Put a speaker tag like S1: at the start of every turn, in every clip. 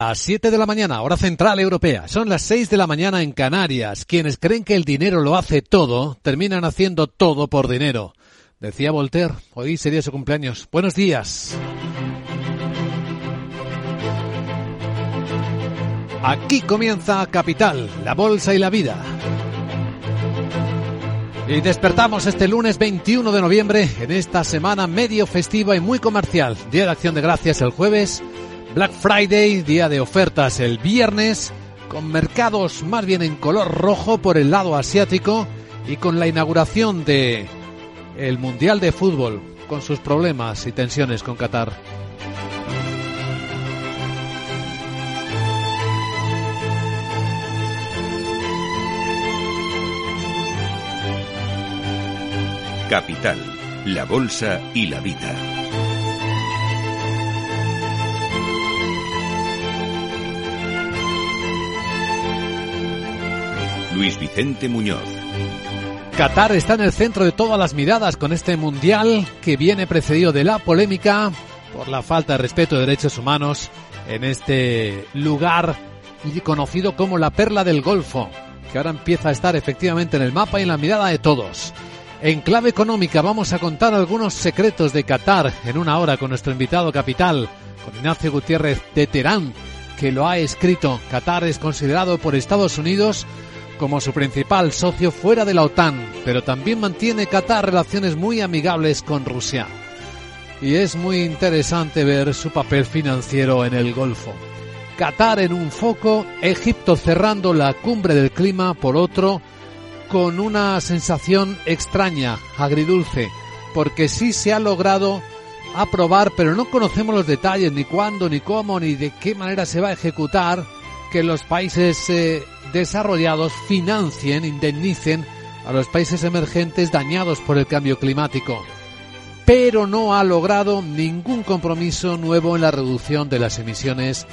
S1: A 7 de la mañana, hora central europea. Son las 6 de la mañana en Canarias. Quienes creen que el dinero lo hace todo, terminan haciendo todo por dinero. Decía Voltaire, hoy sería su cumpleaños. Buenos días. Aquí comienza Capital, la bolsa y la vida. Y despertamos este lunes 21 de noviembre en esta semana medio festiva y muy comercial. Día de Acción de Gracias el jueves Black Friday, día de ofertas el viernes, con mercados más bien en color rojo por el lado asiático y con la inauguración de el Mundial de Fútbol, con sus problemas y tensiones con Qatar.
S2: Capital, la Bolsa y la Vida. Luis Vicente Muñoz.
S1: Qatar está en el centro de todas las miradas con este mundial que viene precedido de la polémica por la falta de respeto de derechos humanos en este lugar conocido como la perla del Golfo, que ahora empieza a estar efectivamente en el mapa y en la mirada de todos. En clave económica vamos a contar algunos secretos de Qatar en una hora con nuestro invitado capital, con Ignacio Gutiérrez de Terán, que lo ha escrito. Qatar es considerado por Estados Unidos como su principal socio fuera de la OTAN, pero también mantiene Qatar relaciones muy amigables con Rusia. Y es muy interesante ver su papel financiero en el Golfo. Qatar en un foco, Egipto cerrando la cumbre del clima por otro, con una sensación extraña, agridulce, porque sí se ha logrado aprobar, pero no conocemos los detalles, ni cuándo, ni cómo, ni de qué manera se va a ejecutar, que los países eh, desarrollados financien, indemnicen a los países emergentes dañados por el cambio climático, pero no ha logrado ningún compromiso nuevo en la reducción de las emisiones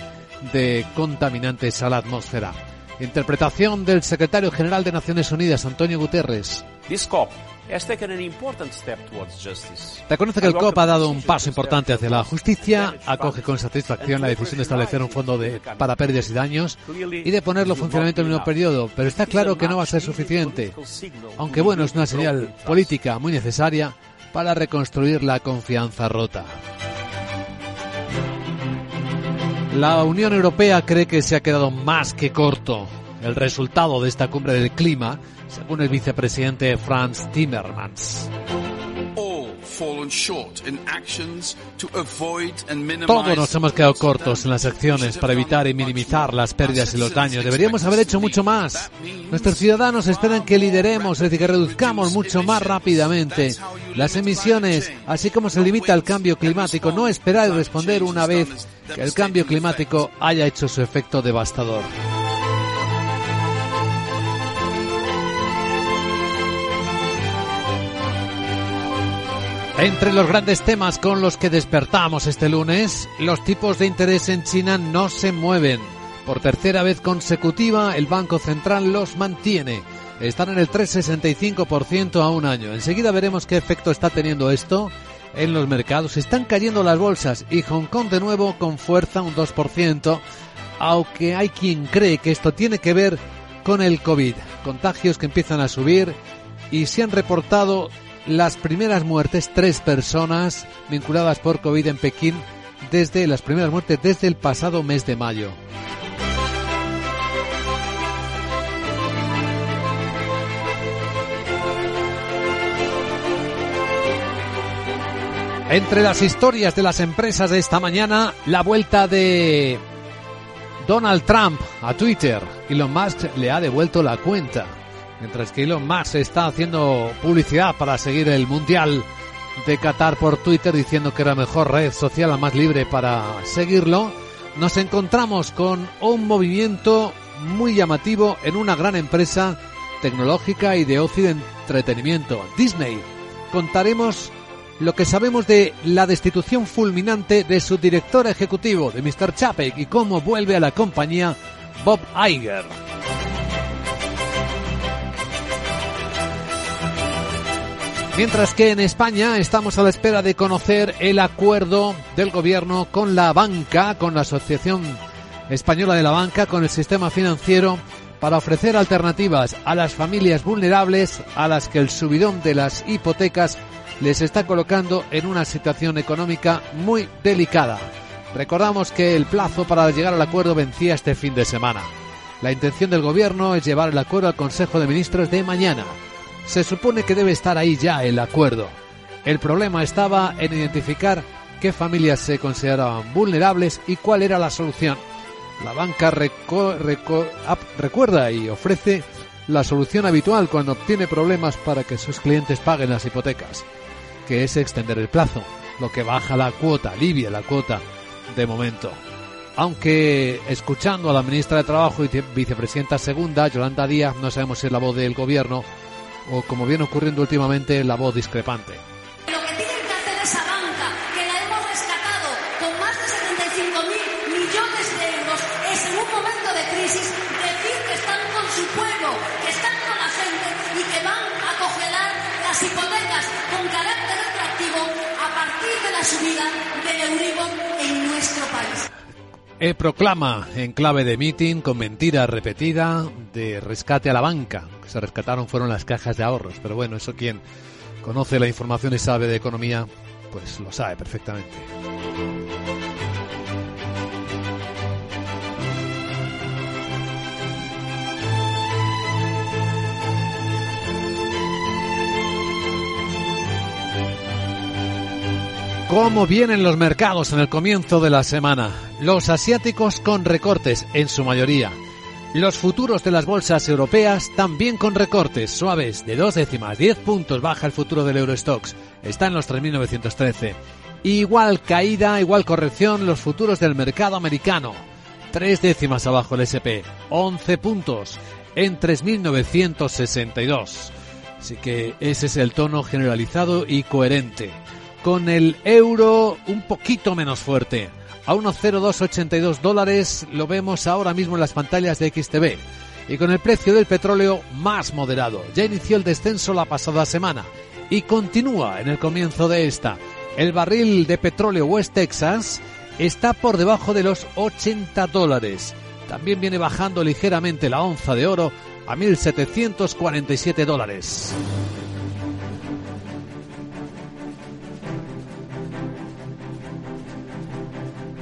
S1: de contaminantes a la atmósfera. Interpretación del secretario general de Naciones Unidas, Antonio Guterres. Reconoce que el COP ha dado un paso importante hacia la justicia, acoge con satisfacción la decisión de establecer un fondo de, para pérdidas y daños y de ponerlo en funcionamiento en el mismo periodo, pero está claro que no va a ser suficiente, aunque bueno, es una señal política muy necesaria para reconstruir la confianza rota. La Unión Europea cree que se ha quedado más que corto el resultado de esta cumbre del clima, según el vicepresidente Franz Timmermans. Todos nos hemos quedado cortos en las acciones para evitar y minimizar las pérdidas y los daños. Deberíamos haber hecho mucho más. Nuestros ciudadanos esperan que lideremos, es decir, que reduzcamos mucho más rápidamente las emisiones, así como se limita el cambio climático. No esperar y responder una vez que el cambio climático haya hecho su efecto devastador. Entre los grandes temas con los que despertamos este lunes, los tipos de interés en China no se mueven. Por tercera vez consecutiva, el Banco Central los mantiene. Están en el 3,65% a un año. Enseguida veremos qué efecto está teniendo esto en los mercados. Están cayendo las bolsas y Hong Kong de nuevo con fuerza un 2%, aunque hay quien cree que esto tiene que ver con el COVID. Contagios que empiezan a subir y se han reportado las primeras muertes, tres personas vinculadas por COVID en Pekín desde las primeras muertes desde el pasado mes de mayo. Entre las historias de las empresas de esta mañana, la vuelta de Donald Trump a Twitter. Elon Musk le ha devuelto la cuenta. Mientras que Elon Musk está haciendo publicidad para seguir el Mundial de Qatar por Twitter diciendo que era la mejor red social, la más libre para seguirlo, nos encontramos con un movimiento muy llamativo en una gran empresa tecnológica y de ocio de entretenimiento, Disney. Contaremos lo que sabemos de la destitución fulminante de su director ejecutivo, de Mr. Chapek, y cómo vuelve a la compañía Bob Iger. Mientras que en España estamos a la espera de conocer el acuerdo del gobierno con la banca, con la Asociación española de la banca con el sistema financiero para ofrecer alternativas a las familias vulnerables a las que el subidón de las hipotecas les está colocando en una situación económica muy delicada. Recordamos que el plazo para llegar al acuerdo vencía este fin de semana. La intención del gobierno es llevar el acuerdo al Consejo de Ministros de mañana. Se supone que debe estar ahí ya el acuerdo. El problema estaba en identificar qué familias se consideraban vulnerables y cuál era la solución. La banca recuerda y ofrece la solución habitual cuando obtiene problemas para que sus clientes paguen las hipotecas, que es extender el plazo, lo que baja la cuota, alivia la cuota de momento. Aunque escuchando a la ministra de Trabajo y vicepresidenta segunda, Yolanda Díaz, no sabemos si es la voz del gobierno o, como viene ocurriendo últimamente, la voz discrepante. E proclama en clave de meeting con mentira repetida de rescate a la banca. Que se rescataron fueron las cajas de ahorros, pero bueno, eso quien conoce la información y sabe de economía, pues lo sabe perfectamente. ¿Cómo vienen los mercados en el comienzo de la semana? Los asiáticos con recortes en su mayoría. Los futuros de las bolsas europeas también con recortes suaves de dos décimas, 10 puntos baja el futuro del Eurostox, está en los 3.913. Igual caída, igual corrección los futuros del mercado americano, tres décimas abajo el SP, 11 puntos en 3.962. Así que ese es el tono generalizado y coherente con el euro un poquito menos fuerte. A 1,0282 dólares lo vemos ahora mismo en las pantallas de XTV. Y con el precio del petróleo más moderado. Ya inició el descenso la pasada semana y continúa en el comienzo de esta. El barril de petróleo West Texas está por debajo de los 80 dólares. También viene bajando ligeramente la onza de oro a 1.747 dólares.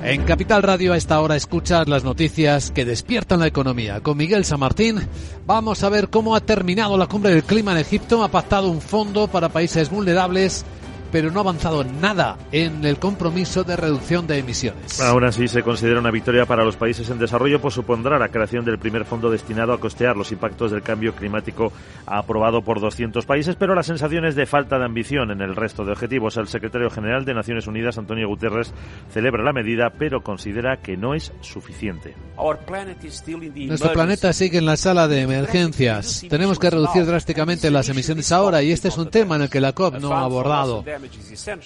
S1: En Capital Radio a esta hora escuchas las noticias que despiertan la economía. Con Miguel San Martín vamos a ver cómo ha terminado la cumbre del clima en Egipto. Ha pactado un fondo para países vulnerables pero no ha avanzado nada en el compromiso de reducción de emisiones.
S3: Aún así, se considera una victoria para los países en desarrollo, pues supondrá la creación del primer fondo destinado a costear los impactos del cambio climático aprobado por 200 países, pero la sensación es de falta de ambición en el resto de objetivos. El secretario general de Naciones Unidas, Antonio Guterres, celebra la medida, pero considera que no es suficiente.
S1: Nuestro planeta sigue en la sala de emergencias. Tenemos que reducir drásticamente las emisiones ahora y este es un tema en el que la COP no ha abordado.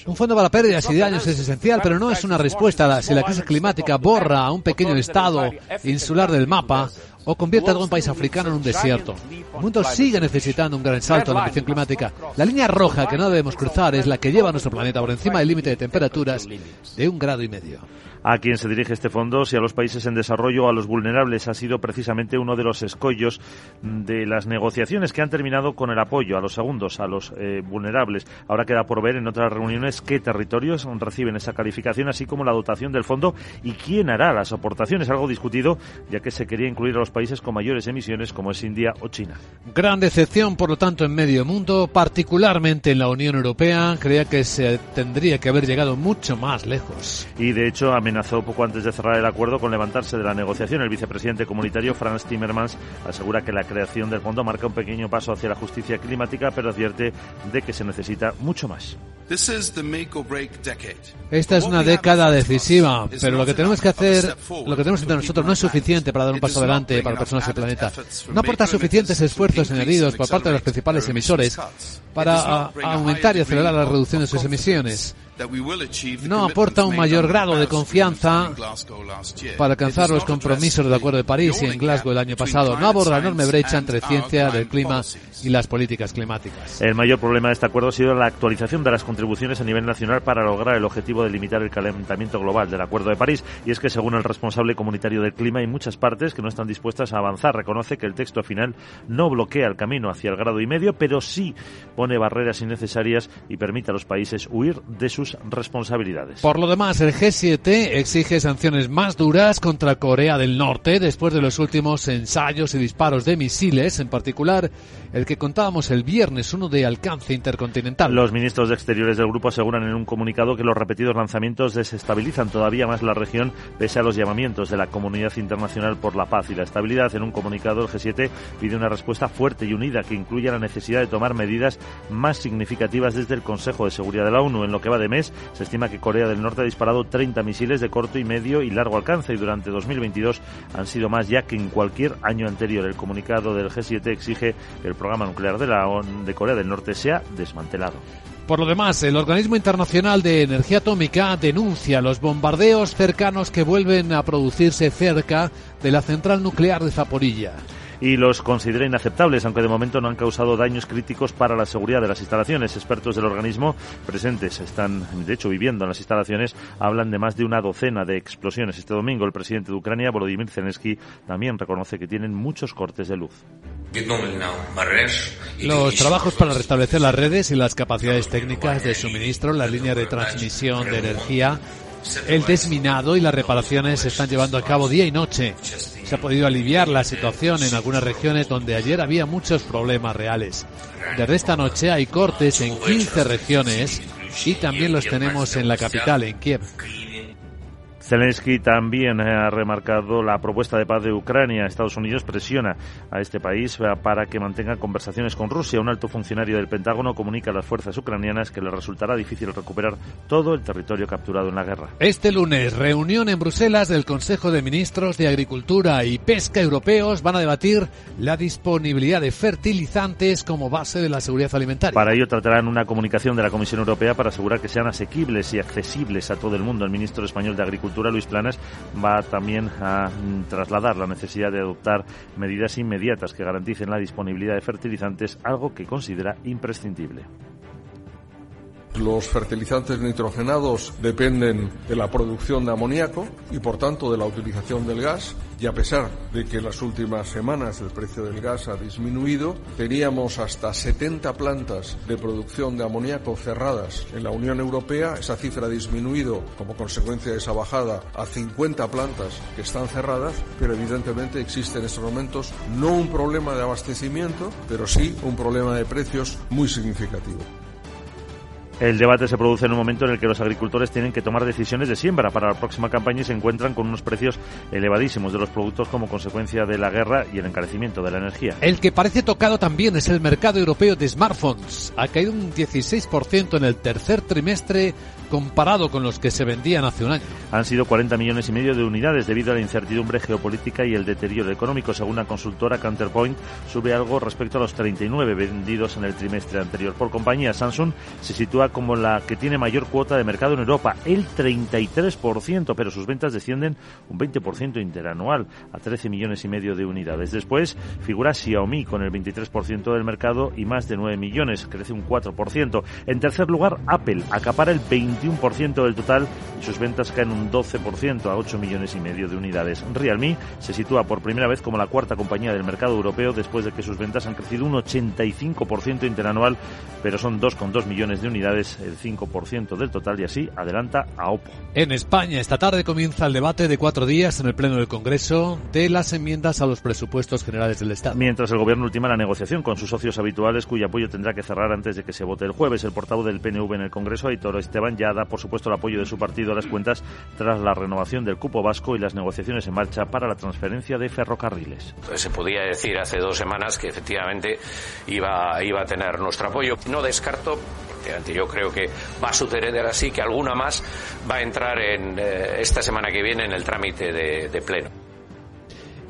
S1: Un fondo para pérdidas y daños es esencial, pero no es una respuesta si la crisis climática borra a un pequeño estado insular del mapa o convierte a todo un país africano en un desierto. El mundo sigue necesitando un gran salto en la ambición climática. La línea roja que no debemos cruzar es la que lleva a nuestro planeta por encima del límite de temperaturas de un grado y medio
S3: a quien se dirige este fondo, si a los países en desarrollo o a los vulnerables, ha sido precisamente uno de los escollos de las negociaciones que han terminado con el apoyo a los segundos, a los eh, vulnerables. Ahora queda por ver en otras reuniones qué territorios reciben esa calificación, así como la dotación del fondo y quién hará las aportaciones, algo discutido, ya que se quería incluir a los países con mayores emisiones como es India o China.
S1: Gran decepción, por lo tanto, en medio mundo, particularmente en la Unión Europea, creía que se tendría que haber llegado mucho más lejos.
S3: Y de hecho, amenazó poco antes de cerrar el acuerdo con levantarse de la negociación. El vicepresidente comunitario Franz Timmermans asegura que la creación del fondo marca un pequeño paso hacia la justicia climática, pero advierte de que se necesita mucho más.
S1: Esta es una década decisiva, pero lo que tenemos que hacer, lo que tenemos entre nosotros no es suficiente para dar un paso adelante para las personas del planeta. No aporta suficientes esfuerzos añadidos por parte de los principales emisores para aumentar y acelerar la reducción de sus emisiones. No aporta un mayor grado de confianza para alcanzar los compromisos del Acuerdo de París y en Glasgow el año pasado. No aborda la enorme brecha entre ciencia del clima y las políticas climáticas.
S3: El mayor problema de este acuerdo ha sido la actualización de las contribuciones a nivel nacional para lograr el objetivo de limitar el calentamiento global del Acuerdo de París. Y es que, según el responsable comunitario del clima, hay muchas partes que no están dispuestas a avanzar. Reconoce que el texto final no bloquea el camino hacia el grado y medio, pero sí pone barreras innecesarias y permite a los países huir de sus responsabilidades.
S1: Por lo demás, el G7 exige sanciones más duras contra Corea del Norte después de los últimos ensayos y disparos de misiles, en particular el que contábamos el viernes, uno de alcance intercontinental.
S3: Los ministros de Exteriores del grupo aseguran en un comunicado que los repetidos lanzamientos desestabilizan todavía más la región pese a los llamamientos de la comunidad internacional por la paz y la estabilidad. En un comunicado, el G7 pide una respuesta fuerte y unida que incluya la necesidad de tomar medidas más significativas desde el Consejo de Seguridad de la ONU. En lo que va de se estima que Corea del Norte ha disparado 30 misiles de corto y medio y largo alcance y durante 2022 han sido más ya que en cualquier año anterior. El comunicado del G7 exige que el programa nuclear de, la de Corea del Norte sea desmantelado.
S1: Por lo demás, el Organismo Internacional de Energía Atómica denuncia los bombardeos cercanos que vuelven a producirse cerca de la central nuclear de Zaporilla
S3: y los considera inaceptables, aunque de momento no han causado daños críticos para la seguridad de las instalaciones. Expertos del organismo presentes están, de hecho, viviendo en las instalaciones, hablan de más de una docena de explosiones. Este domingo el presidente de Ucrania, Volodymyr Zelensky, también reconoce que tienen muchos cortes de luz.
S1: Los trabajos para restablecer las redes y las capacidades técnicas de suministro, las líneas de transmisión de energía, el desminado y las reparaciones se están llevando a cabo día y noche. Se ha podido aliviar la situación en algunas regiones donde ayer había muchos problemas reales. Desde esta noche hay cortes en 15 regiones y también los tenemos en la capital, en Kiev.
S3: Zelensky también ha remarcado la propuesta de paz de Ucrania. Estados Unidos presiona a este país para que mantenga conversaciones con Rusia. Un alto funcionario del Pentágono comunica a las fuerzas ucranianas que les resultará difícil recuperar todo el territorio capturado en la guerra.
S1: Este lunes, reunión en Bruselas del Consejo de Ministros de Agricultura y Pesca europeos van a debatir la disponibilidad de fertilizantes como base de la seguridad alimentaria.
S3: Para ello tratarán una comunicación de la Comisión Europea para asegurar que sean asequibles y accesibles a todo el mundo. El ministro español de Agricultura Luis Planas, va también a trasladar la necesidad de adoptar medidas inmediatas que garanticen la disponibilidad de fertilizantes, algo que considera imprescindible.
S4: Los fertilizantes nitrogenados dependen de la producción de amoníaco y por tanto de la utilización del gas y a pesar de que en las últimas semanas el precio del gas ha disminuido, teníamos hasta 70 plantas de producción de amoníaco cerradas en la Unión Europea. Esa cifra ha disminuido como consecuencia de esa bajada a 50 plantas que están cerradas, pero evidentemente existe en estos momentos no un problema de abastecimiento, pero sí un problema de precios muy significativo.
S3: El debate se produce en un momento en el que los agricultores tienen que tomar decisiones de siembra para la próxima campaña y se encuentran con unos precios elevadísimos de los productos como consecuencia de la guerra y el encarecimiento de la energía.
S1: El que parece tocado también es el mercado europeo de smartphones. Ha caído un 16% en el tercer trimestre comparado con los que se vendían hace un año.
S3: Han sido 40 millones y medio de unidades debido a la incertidumbre geopolítica y el deterioro económico. Según la consultora Counterpoint, sube algo respecto a los 39 vendidos en el trimestre anterior. Por compañía, Samsung se sitúa como la que tiene mayor cuota de mercado en Europa, el 33%, pero sus ventas descienden un 20% interanual a 13 millones y medio de unidades. Después figura Xiaomi con el 23% del mercado y más de 9 millones, crece un 4%. En tercer lugar, Apple acapara el 21% del total y sus ventas caen un 12% a 8 millones y medio de unidades. Realme se sitúa por primera vez como la cuarta compañía del mercado europeo después de que sus ventas han crecido un 85% interanual, pero son 2,2 millones de unidades el 5% del total y así adelanta a OPO.
S1: En España, esta tarde comienza el debate de cuatro días en el Pleno del Congreso de las enmiendas a los presupuestos generales del Estado.
S3: Mientras el Gobierno ultima la negociación con sus socios habituales, cuyo apoyo tendrá que cerrar antes de que se vote el jueves. El portavoz del PNV en el Congreso, Aitor Esteban, ya da por supuesto el apoyo de su partido a las cuentas tras la renovación del cupo vasco y las negociaciones en marcha para la transferencia de ferrocarriles.
S5: Se podía decir hace dos semanas que efectivamente iba, iba a tener nuestro apoyo. No descarto yo creo que va a suceder así, que alguna más va a entrar en eh, esta semana que viene en el trámite de pleno.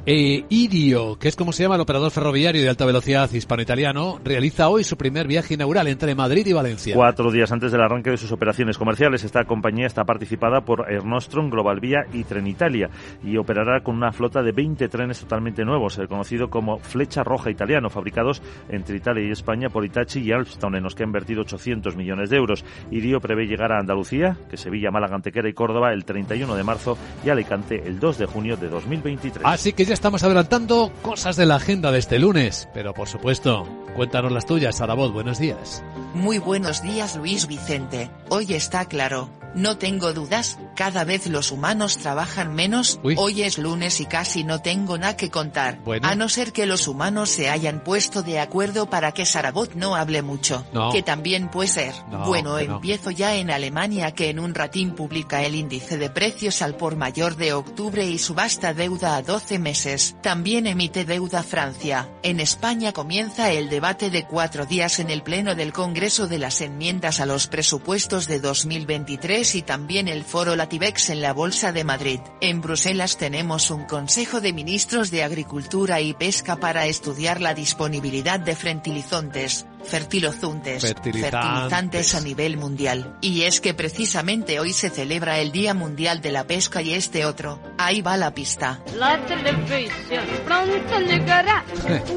S1: Eh, Irio, que es como se llama el operador ferroviario de alta velocidad hispano-italiano, realiza hoy su primer viaje inaugural entre Madrid y Valencia.
S3: Cuatro días antes del arranque de sus operaciones comerciales, esta compañía está participada por Air Nostrum, Global Vía y Trenitalia y operará con una flota de 20 trenes totalmente nuevos, el conocido como Flecha Roja Italiano, fabricados entre Italia y España por Itachi y Alstom, en los que ha invertido 800 millones de euros. Irio prevé llegar a Andalucía, que Sevilla, Málaga, Antequera y Córdoba el 31 de marzo y Alicante el 2 de junio de 2023.
S1: Así que ya estamos adelantando cosas de la agenda de este lunes. Pero por supuesto, cuéntanos las tuyas, Sarabot. Buenos días.
S6: Muy buenos días, Luis Vicente. Hoy está claro. No tengo dudas, cada vez los humanos trabajan menos,
S1: Uy.
S6: hoy es lunes y casi no tengo nada que contar,
S1: Bueno.
S6: a no ser que los humanos se hayan puesto de acuerdo para que Sarabot no hable mucho,
S1: No.
S6: que también puede ser.
S1: No,
S6: bueno,
S1: no.
S6: empiezo ya en Alemania que en un ratín publica el índice de precios al por mayor de octubre y subasta deuda a 12 meses, también emite deuda Francia. En España comienza el debate de cuatro días en el Pleno del Congreso de las enmiendas a los presupuestos de 2023 y también el foro Latibex en la Bolsa de Madrid. En Bruselas tenemos un Consejo de Ministros de Agricultura y Pesca para estudiar la disponibilidad de fertilizantes, fertilizantes,
S1: Fertilizantes.
S6: a nivel mundial. Y es que precisamente hoy se celebra el Día Mundial de la Pesca y este otro, ahí va la pista.
S7: La televisión pronto llegará,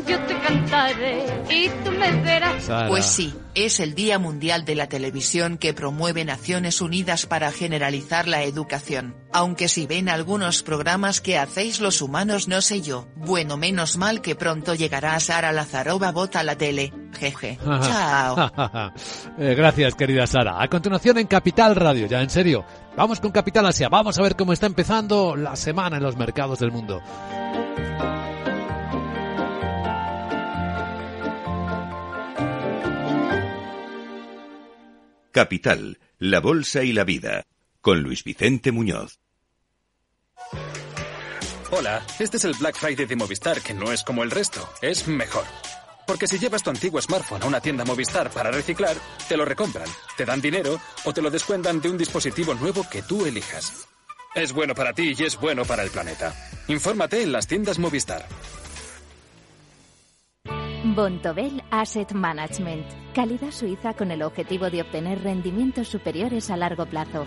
S7: yo te cantaré y tú me verás.
S1: Sara.
S6: Pues sí, es el Día Mundial de la Televisión que promueve Naciones Unidas para generalizar la educación. Aunque si ven algunos programas que hacéis los humanos no sé yo, bueno menos mal que pronto llegará Sara Lazarova Bot a la tele. Jeje. Chao.
S1: Eh, gracias, querida Sara. A continuación en Capital Radio, ya en serio. Vamos con Capital Asia. Vamos a ver cómo está empezando la semana en los mercados del mundo.
S2: Capital, la Bolsa y la Vida, con Luis Vicente Muñoz.
S8: Hola, este es el Black Friday de Movistar, que no es como el resto, es mejor. Porque si llevas tu antiguo smartphone a una tienda Movistar para reciclar, te lo recompran, te dan dinero o te lo descuentan de un dispositivo nuevo que tú elijas. Es bueno para ti y es bueno para el planeta. Infórmate en las tiendas Movistar.
S9: Bontobel Asset Management. Calidad suiza con el objetivo de obtener rendimientos superiores a largo plazo.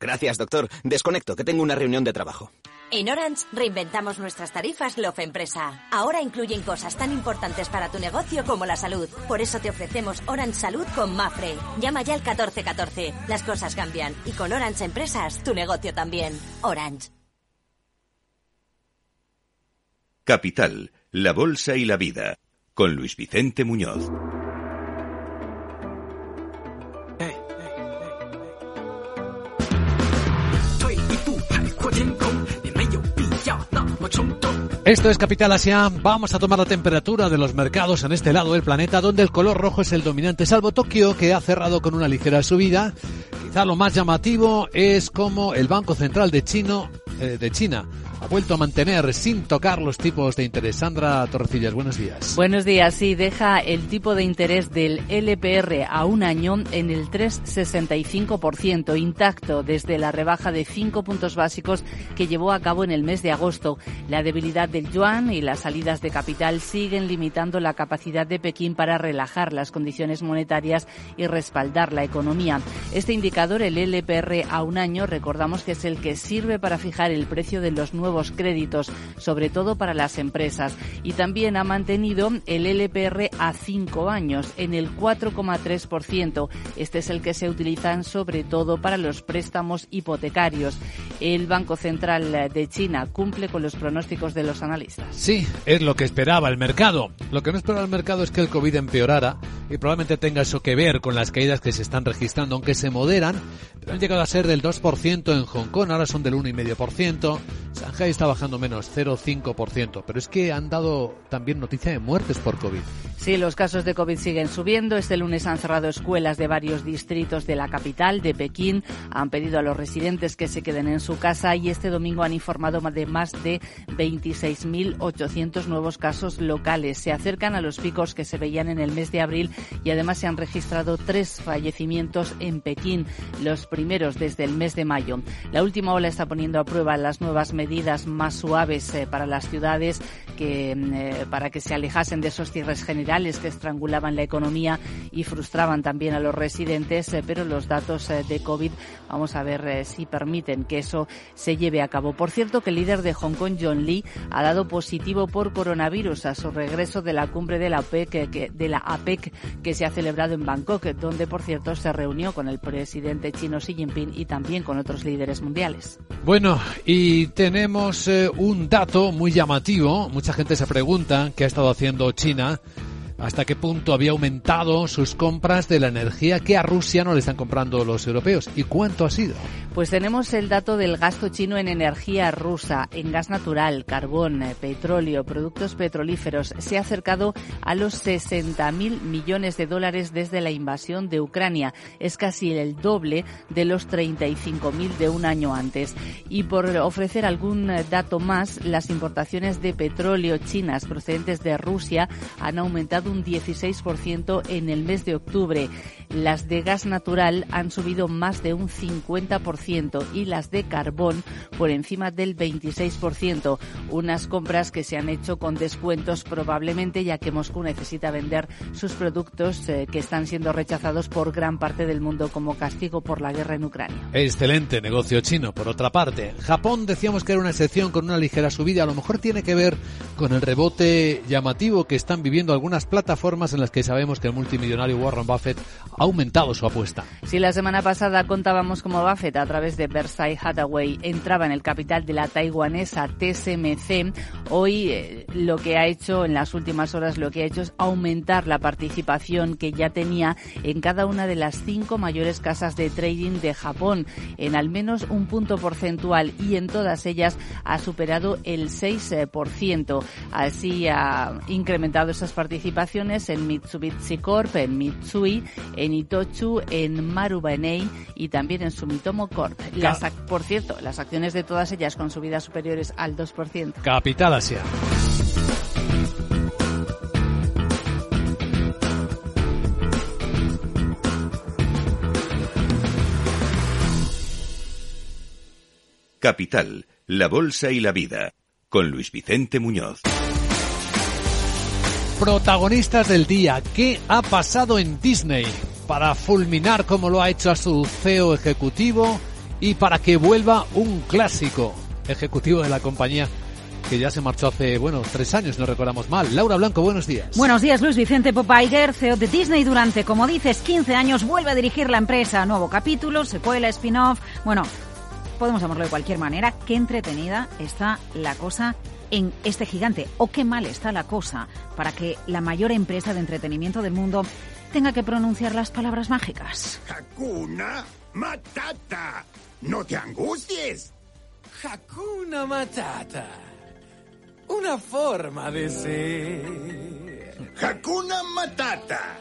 S10: Gracias, doctor. Desconecto, que tengo una reunión de trabajo.
S11: En Orange reinventamos nuestras tarifas Love Empresa. Ahora incluyen cosas tan importantes para tu negocio como la salud. Por eso te ofrecemos Orange Salud con Mafre. Llama ya al 1414. Las cosas cambian y con Orange Empresas tu negocio también. Orange.
S2: Capital, la Bolsa y la Vida, con Luis Vicente Muñoz.
S1: Esto es Capital Asia. Vamos a tomar la temperatura de los mercados en este lado del planeta, donde el color rojo es el dominante, salvo Tokio, que ha cerrado con una ligera subida. Quizá lo más llamativo es como el Banco Central de, Chino, eh, de China ha vuelto a mantener sin tocar los tipos de interés. Sandra Torrecillas, buenos días.
S12: Buenos días. Sí, deja el tipo de interés del LPR a un año en el 3,65%, intacto desde la rebaja de 5 puntos básicos que llevó a cabo en el mes de agosto. La debilidad del yuan y las salidas de capital siguen limitando la capacidad de Pekín para relajar las condiciones monetarias y respaldar la economía. Este indicador, el LPR a un año, recordamos que es el que sirve para fijar el precio de los nuevos nuevos créditos, sobre todo para las empresas. Y también ha mantenido el LPR a cinco años en el 4,3%. Este es el que se utilizan sobre todo para los préstamos hipotecarios. El Banco Central de China cumple con los pronósticos de los analistas.
S1: Sí, es lo que esperaba el mercado. Lo que no esperaba el mercado es que el COVID empeorara y probablemente tenga eso que ver con las caídas que se están registrando, aunque se moderan, han llegado a ser del 2% en Hong Kong, ahora son del 1,5%. Shanghai está bajando menos, 0,5%, pero es que han dado también noticia de muertes por COVID.
S12: Sí, los casos de COVID siguen subiendo. Este lunes han cerrado escuelas de varios distritos de la capital, de Pekín. Han pedido a los residentes que se queden en su casa y este domingo han informado de más de 26.800 nuevos casos locales. Se acercan a los picos que se veían en el mes de abril y además se han registrado tres fallecimientos en Pekín, los primeros desde el mes de mayo. La última ola está poniendo a prueba las nuevas medidas más suaves eh, para las ciudades que, mm, eh, para que se alejasen de esos cierres generales que estrangulaban la economía y frustraban también a los residentes, eh, pero los datos de COVID vamos a ver si permiten que eso se lleve a cabo. Por cierto, que el líder de Hong Kong, John Lee, ha dado positivo por coronavirus a su regreso de la cumbre de la OPEC, que, de la APEC que se ha celebrado en Bangkok, donde por cierto se reunió con el presidente chino Xi Jinping y también con otros líderes mundiales.
S1: Bueno, y tenemos eh, un dato muy llamativo. Mucha gente se pregunta qué ha estado haciendo China hasta qué punto había aumentado sus compras de la energía que a Rusia no le están comprando los europeos y cuánto ha sido.
S12: Pues tenemos el dato del gasto chino en energía rusa, en gas natural, carbón, eh, petróleo, productos petrolíferos. Se ha acercado a los 60.000 millones de dólares desde la invasión de Ucrania. Es casi el doble de los 35.000 de un año antes. Y por ofrecer algún eh, dato más, las importaciones de petróleo chinas procedentes de Rusia han aumentado un 16% en el mes de octubre. Las de gas natural han subido más de un 50% y las de carbón por encima del 26%. Unas compras que se han hecho con descuentos probablemente ya que Moscú necesita vender sus productos eh, que están siendo rechazados por gran parte del mundo como castigo por la guerra en Ucrania.
S1: Excelente negocio chino. Por otra parte, Japón decíamos que era una excepción con una ligera subida. A lo mejor tiene que ver con el rebote llamativo que están viviendo algunas plataformas en las que sabemos que el multimillonario Warren Buffett aumentado su apuesta.
S12: Si la semana pasada contábamos como Buffett a través de Versailles Hathaway entraba en el capital de la taiwanesa TSMC, hoy eh, lo que ha hecho en las últimas horas lo que ha hecho es aumentar la participación que ya tenía en cada una de las cinco mayores casas de trading de Japón en al menos un punto porcentual y en todas ellas ha superado el 6%. Así ha incrementado esas participaciones en Mitsubishi Corp, en Mitsui, en Itochu, en Marubanei y también en Sumitomo Corp. Las, por cierto, las acciones de todas ellas con subidas superiores al 2%.
S1: Capital Asia.
S2: Capital, la Bolsa y la Vida, con Luis Vicente Muñoz.
S1: Protagonistas del día, ¿qué ha pasado en Disney para fulminar como lo ha hecho a su CEO ejecutivo y para que vuelva un clásico ejecutivo de la compañía que ya se marchó hace, bueno, tres años, no recordamos mal. Laura Blanco, buenos días.
S13: Buenos días, Luis Vicente Popaiger, CEO de Disney durante, como dices, 15 años, vuelve a dirigir la empresa. Nuevo capítulo, secuela, spin-off. Bueno, podemos llamarlo de cualquier manera. Qué entretenida está la cosa en este gigante o qué mal está la cosa para que la mayor empresa de entretenimiento del mundo tenga que pronunciar las palabras mágicas.
S14: Hakuna Matata. No te angusties. Hakuna Matata. Una forma de ser. Hakuna Matata.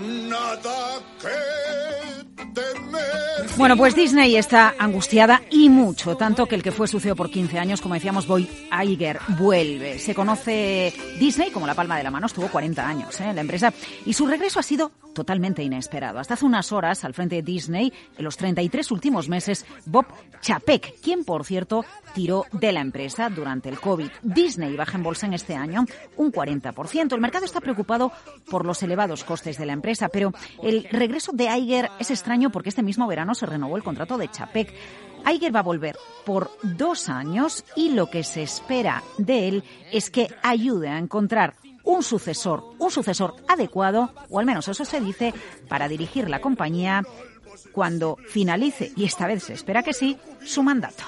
S14: Nada que temer.
S13: Bueno, pues Disney está angustiada y mucho, tanto que el que fue su CEO por 15 años, como decíamos, Boy Iger, vuelve. Se conoce Disney como la palma de la mano, estuvo 40 años ¿eh? en la empresa y su regreso ha sido totalmente inesperado. Hasta hace unas horas, al frente de Disney, en los 33 últimos meses, Bob Chapek, quien por cierto tiró de la empresa durante el COVID. Disney baja en bolsa en este año un 40%. El mercado está preocupado por los elevados costes de la empresa Pero el regreso de Iger es extraño porque este mismo verano se renovó el contrato de Chapek. Iger va a volver por dos años y lo que se espera de él es que ayude a encontrar un sucesor, un sucesor adecuado, o al menos eso se dice, para dirigir la compañía cuando finalice, y esta vez se espera que sí, su mandato.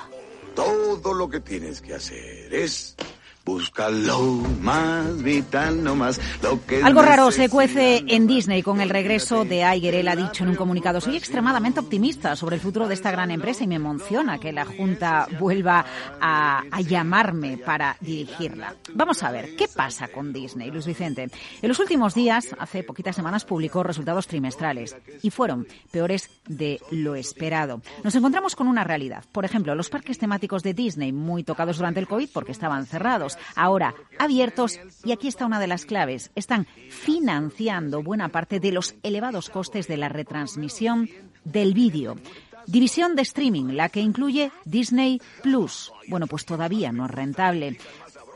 S15: Todo lo que tienes que hacer es Búscalo más vital, no más lo que
S13: Algo raro se cuece en Disney con el regreso de Iger. Él ha dicho en un comunicado, soy extremadamente optimista sobre el futuro de esta gran empresa y me emociona que la Junta vuelva a, a llamarme para dirigirla. Vamos a ver, ¿qué pasa con Disney, Luis Vicente? En los últimos días, hace poquitas semanas, publicó resultados trimestrales y fueron peores de lo esperado. Nos encontramos con una realidad. Por ejemplo, los parques temáticos de Disney, muy tocados durante el COVID porque estaban cerrados, ahora abiertos y aquí está una de las claves. Están financiando buena parte de los elevados costes de la retransmisión del vídeo. División de streaming, la que incluye Disney Plus. Bueno, pues todavía no es rentable.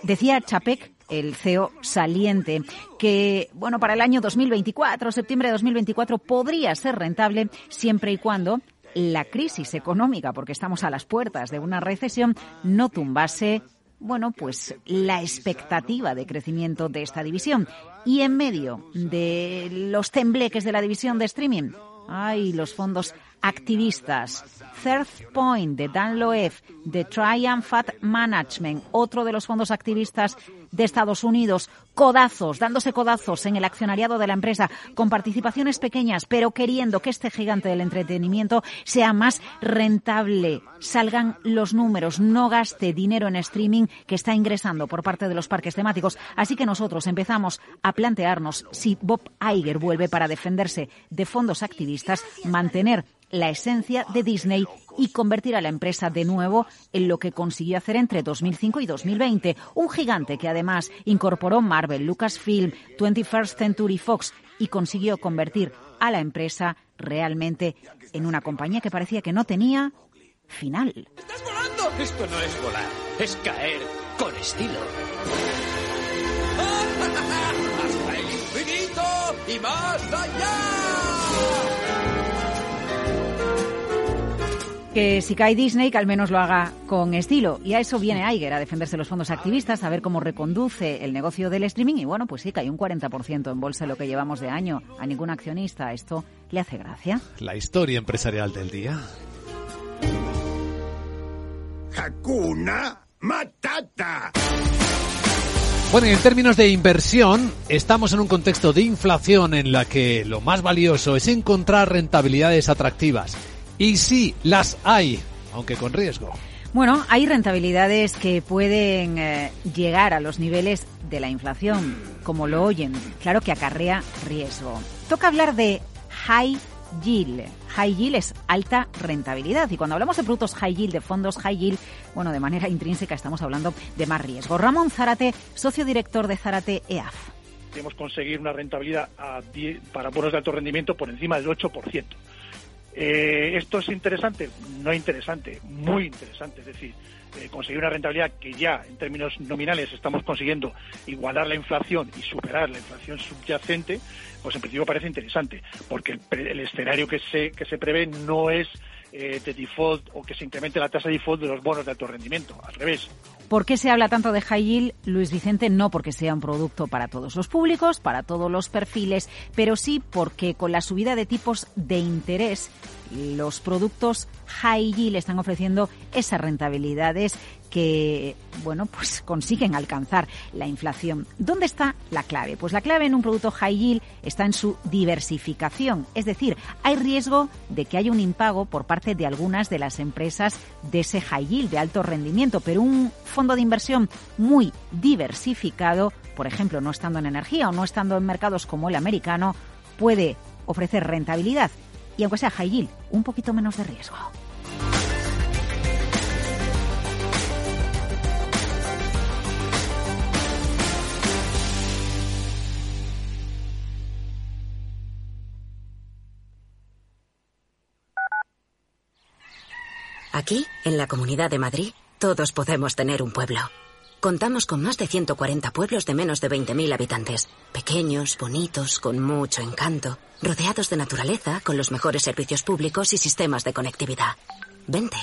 S13: Decía Chapek el CEO saliente, que bueno, para el año 2024, septiembre de 2024, podría ser rentable siempre y cuando la crisis económica, porque estamos a las puertas de una recesión, no tumbase bueno, pues la expectativa de crecimiento de esta división. Y en medio de los tembleques de la división de streaming, hay los fondos activistas. Third Point de Dan Loef, de Triumphat Management, otro de los fondos activistas de Estados Unidos, codazos, dándose codazos en el accionariado de la empresa, con participaciones pequeñas, pero queriendo que este gigante del entretenimiento sea más rentable, salgan los números, no gaste dinero en streaming que está ingresando por parte de los parques temáticos. Así que nosotros empezamos a plantearnos si Bob Iger vuelve para defenderse de fondos activistas, mantener la esencia de Disney y convertir a la empresa de nuevo en lo que consiguió hacer entre 2005 y 2020. Un gigante que además incorporó Marvel, Lucasfilm, 21st Century Fox y consiguió convertir a la empresa realmente en una compañía que parecía que no tenía final.
S16: ¡Estás volando! Esto no es volar, es caer con estilo. ¡Hasta el infinito y más allá!
S13: Que si cae Disney, que al menos lo haga con estilo. Y a eso viene Iger, a defenderse los fondos activistas, a ver cómo reconduce el negocio del streaming. Y bueno, pues sí, cae un 40% en bolsa lo que llevamos de año. A ningún accionista esto le hace gracia.
S1: La historia empresarial del día.
S15: Hakuna Matata.
S1: Bueno, y en términos de inversión, estamos en un contexto de inflación en la que lo más valioso es encontrar rentabilidades atractivas. Y sí, las hay, aunque con riesgo.
S13: Bueno, hay rentabilidades que pueden eh, llegar a los niveles de la inflación, como lo oyen. Claro que acarrea riesgo. Toca hablar de high yield. High yield es alta rentabilidad y cuando hablamos de productos high yield, de fondos high yield, bueno, de manera intrínseca estamos hablando de más riesgo. Ramón Zárate, socio director de Zárate EAF.
S17: Queremos conseguir una rentabilidad para bonos de alto rendimiento por encima del 8%. Eh, ¿Esto es interesante? No interesante, muy interesante. Es decir, eh, conseguir una rentabilidad que ya en términos nominales estamos consiguiendo igualar la inflación y superar la inflación subyacente, pues en principio parece interesante, porque el, escenario que se, que se prevé no es eh, de default o que se incremente la tasa de default de los bonos de alto rendimiento, al revés.
S13: ¿Por qué se habla tanto de high yield, Luis Vicente? No porque sea un producto para todos los públicos, para todos los perfiles, pero sí porque con la subida de tipos de interés, los productos high yield están ofreciendo esas rentabilidades que, bueno, pues consiguen alcanzar la inflación. ¿Dónde está la clave? Pues la clave en un producto high yield está en su diversificación. Es decir, hay riesgo de que haya un impago por parte de algunas de las empresas de ese high yield, de alto rendimiento, pero un fondo de inversión muy diversificado, por ejemplo, no estando en energía o no estando en mercados como el americano, puede ofrecer rentabilidad y aunque sea high yield, un poquito menos de riesgo.
S18: Aquí, en la Comunidad de Madrid, todos podemos tener un pueblo. Contamos con más de 140 pueblos de menos de 20.000 habitantes. Pequeños, bonitos, con mucho encanto, rodeados de naturaleza, con los mejores servicios públicos y sistemas de conectividad. Vente,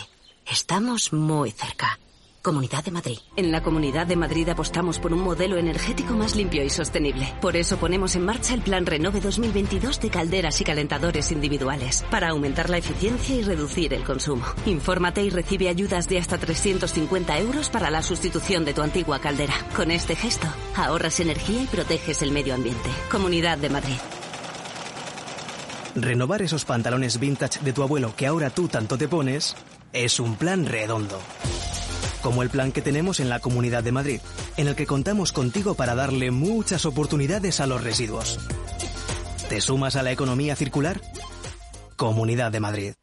S18: estamos muy cerca. Comunidad de Madrid.
S19: En la Comunidad de Madrid apostamos por un modelo energético más limpio y sostenible. Por eso ponemos en marcha el Plan Renove 2022 de calderas y calentadores individuales, para aumentar la eficiencia y reducir el consumo. Infórmate y recibe ayudas de hasta 350 euros para la sustitución de tu antigua caldera. Con este gesto, ahorras energía y proteges el medio ambiente. Comunidad de Madrid.
S20: Renovar esos pantalones vintage de tu abuelo que ahora tú tanto te pones es un plan redondo como el plan que tenemos en la Comunidad de Madrid, en el que contamos contigo para darle muchas oportunidades a los residuos. ¿Te sumas a la economía circular? Comunidad de Madrid.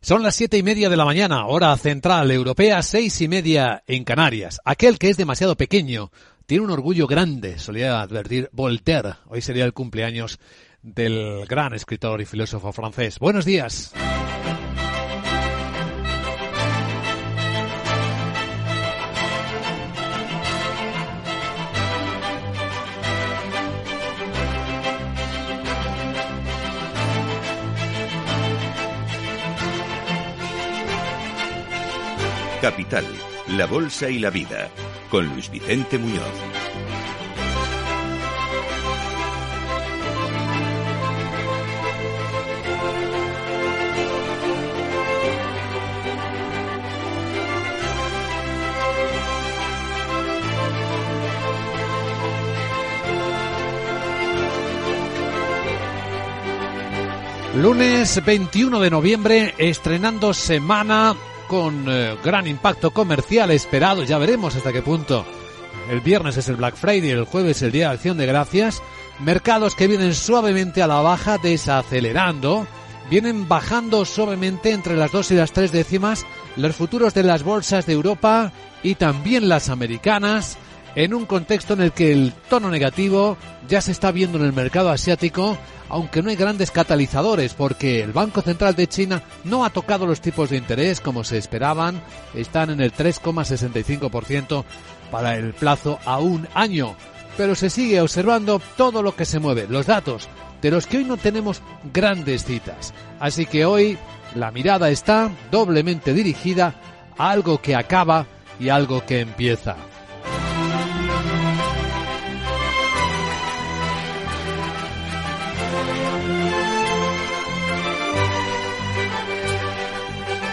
S1: Son las siete y media de la mañana, hora central europea, seis y media en Canarias. Aquel que es demasiado pequeño tiene un orgullo grande, solía advertir Voltaire. Hoy sería el cumpleaños del gran escritor y filósofo francés. Buenos días.
S2: Capital, la Bolsa y la Vida, con Luis Vicente Muñoz.
S1: Lunes 21 de noviembre, estrenando semana con eh, gran impacto comercial esperado, ya veremos hasta qué punto. El viernes es el Black Friday, el jueves el Día de Acción de Gracias. Mercados que vienen suavemente a la baja, desacelerando. Vienen bajando suavemente entre las dos y las tres décimas los futuros de las bolsas de Europa y también las americanas, en un contexto en el que el tono negativo ya se está viendo en el mercado asiático aunque no hay grandes catalizadores porque el Banco Central de China no ha tocado los tipos de interés como se esperaban, están en el 3,65% para el plazo a un año, pero se sigue observando todo lo que se mueve, los datos, de los que hoy no tenemos grandes citas. Así que hoy la mirada está doblemente dirigida a algo que acaba y algo que empieza.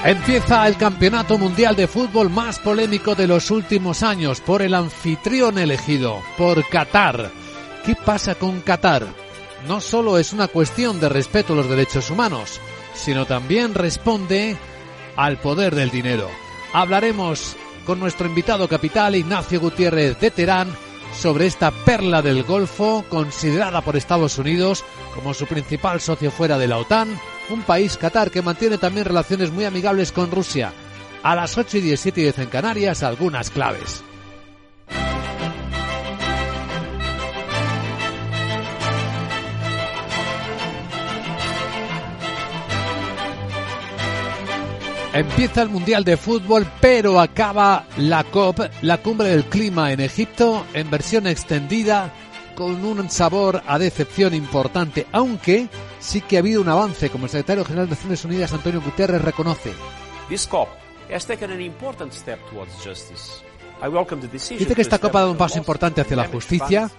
S1: Empieza el Campeonato Mundial de Fútbol más polémico de los últimos años por el anfitrión elegido, por Qatar. ¿Qué pasa con Qatar? No solo es una cuestión de respeto a los derechos humanos, sino también responde al poder del dinero. Hablaremos con nuestro invitado capital Ignacio Gutiérrez de Terán sobre esta perla del Golfo, considerada por Estados Unidos como su principal socio fuera de la OTAN, un país, Qatar, que mantiene también relaciones muy amigables con Rusia. A las 8 y 17 y 10 en Canarias, algunas claves. Empieza el Mundial de Fútbol, pero acaba la COP, la cumbre del clima en Egipto, en versión extendida, con un sabor a decepción importante, aunque sí que ha habido un avance, como el secretario general de Naciones Unidas, Antonio Guterres, reconoce. Dice que esta COP ha dado un paso importante hacia la justicia,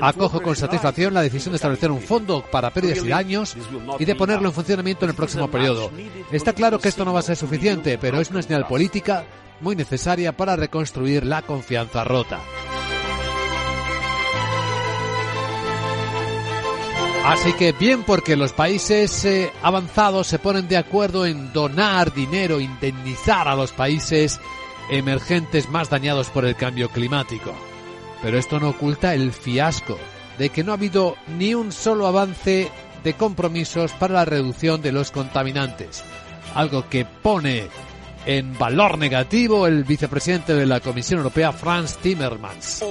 S1: Acojo con satisfacción la decisión de establecer un fondo para pérdidas y daños y de ponerlo en funcionamiento en el próximo periodo. Está claro que esto no va a ser suficiente, pero es una señal política muy necesaria para reconstruir la confianza rota. Así que bien porque los países eh, avanzados se ponen de acuerdo en donar dinero, indemnizar a los países emergentes más dañados por el cambio climático. Pero esto no oculta el fiasco de que no ha habido ni un solo avance de compromisos para la reducción de los contaminantes, algo que pone en valor negativo el vicepresidente de la Comisión Europea, Franz Timmermans,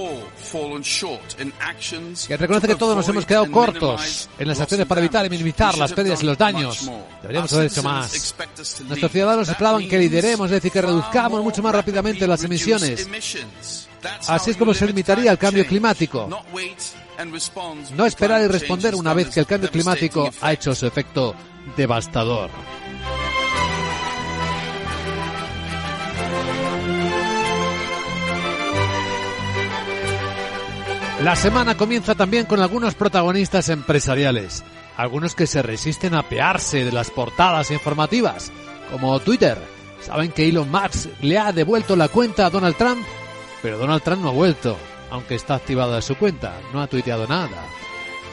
S1: que reconoce que todos nos hemos quedado cortos en las acciones para evitar y minimizar las pérdidas y los daños. Deberíamos haber hecho más. Nuestros ciudadanos esperaban que lideremos, es decir, que reduzcamos mucho más rápidamente las emisiones. Así es como se limitaría el cambio climático. No esperar y responder una vez que el cambio climático ha hecho su efecto devastador. La semana comienza también con algunos protagonistas empresariales, algunos que se resisten a pearse de las portadas informativas, como Twitter. Saben que Elon Musk le ha devuelto la cuenta a Donald Trump, pero Donald Trump no ha vuelto, aunque está activada su cuenta, no ha tuiteado nada.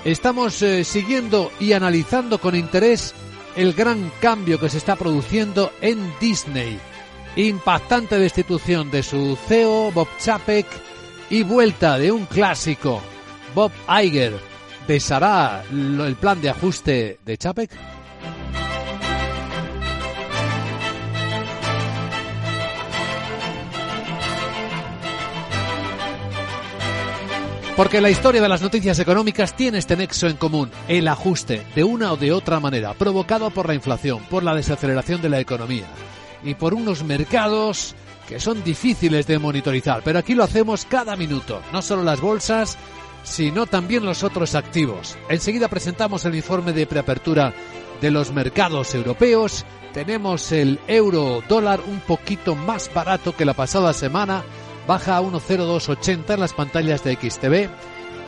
S1: Estamos eh, siguiendo y analizando con interés el gran cambio que se está produciendo en Disney. Impactante destitución de su CEO Bob Chapek y vuelta de un clásico, Bob Iger. ¿Pesará el plan de ajuste de Chapek? Porque la historia de las noticias económicas tiene este nexo en común, el ajuste, de una o de otra manera, provocado por la inflación, por la desaceleración de la economía y por unos mercados que son difíciles de monitorizar, pero aquí lo hacemos cada minuto, no solo las bolsas, sino también los otros activos. Enseguida presentamos el informe de preapertura de los mercados europeos. Tenemos el euro dólar un poquito más barato que la pasada semana, baja a 1.0280 en las pantallas de XTV.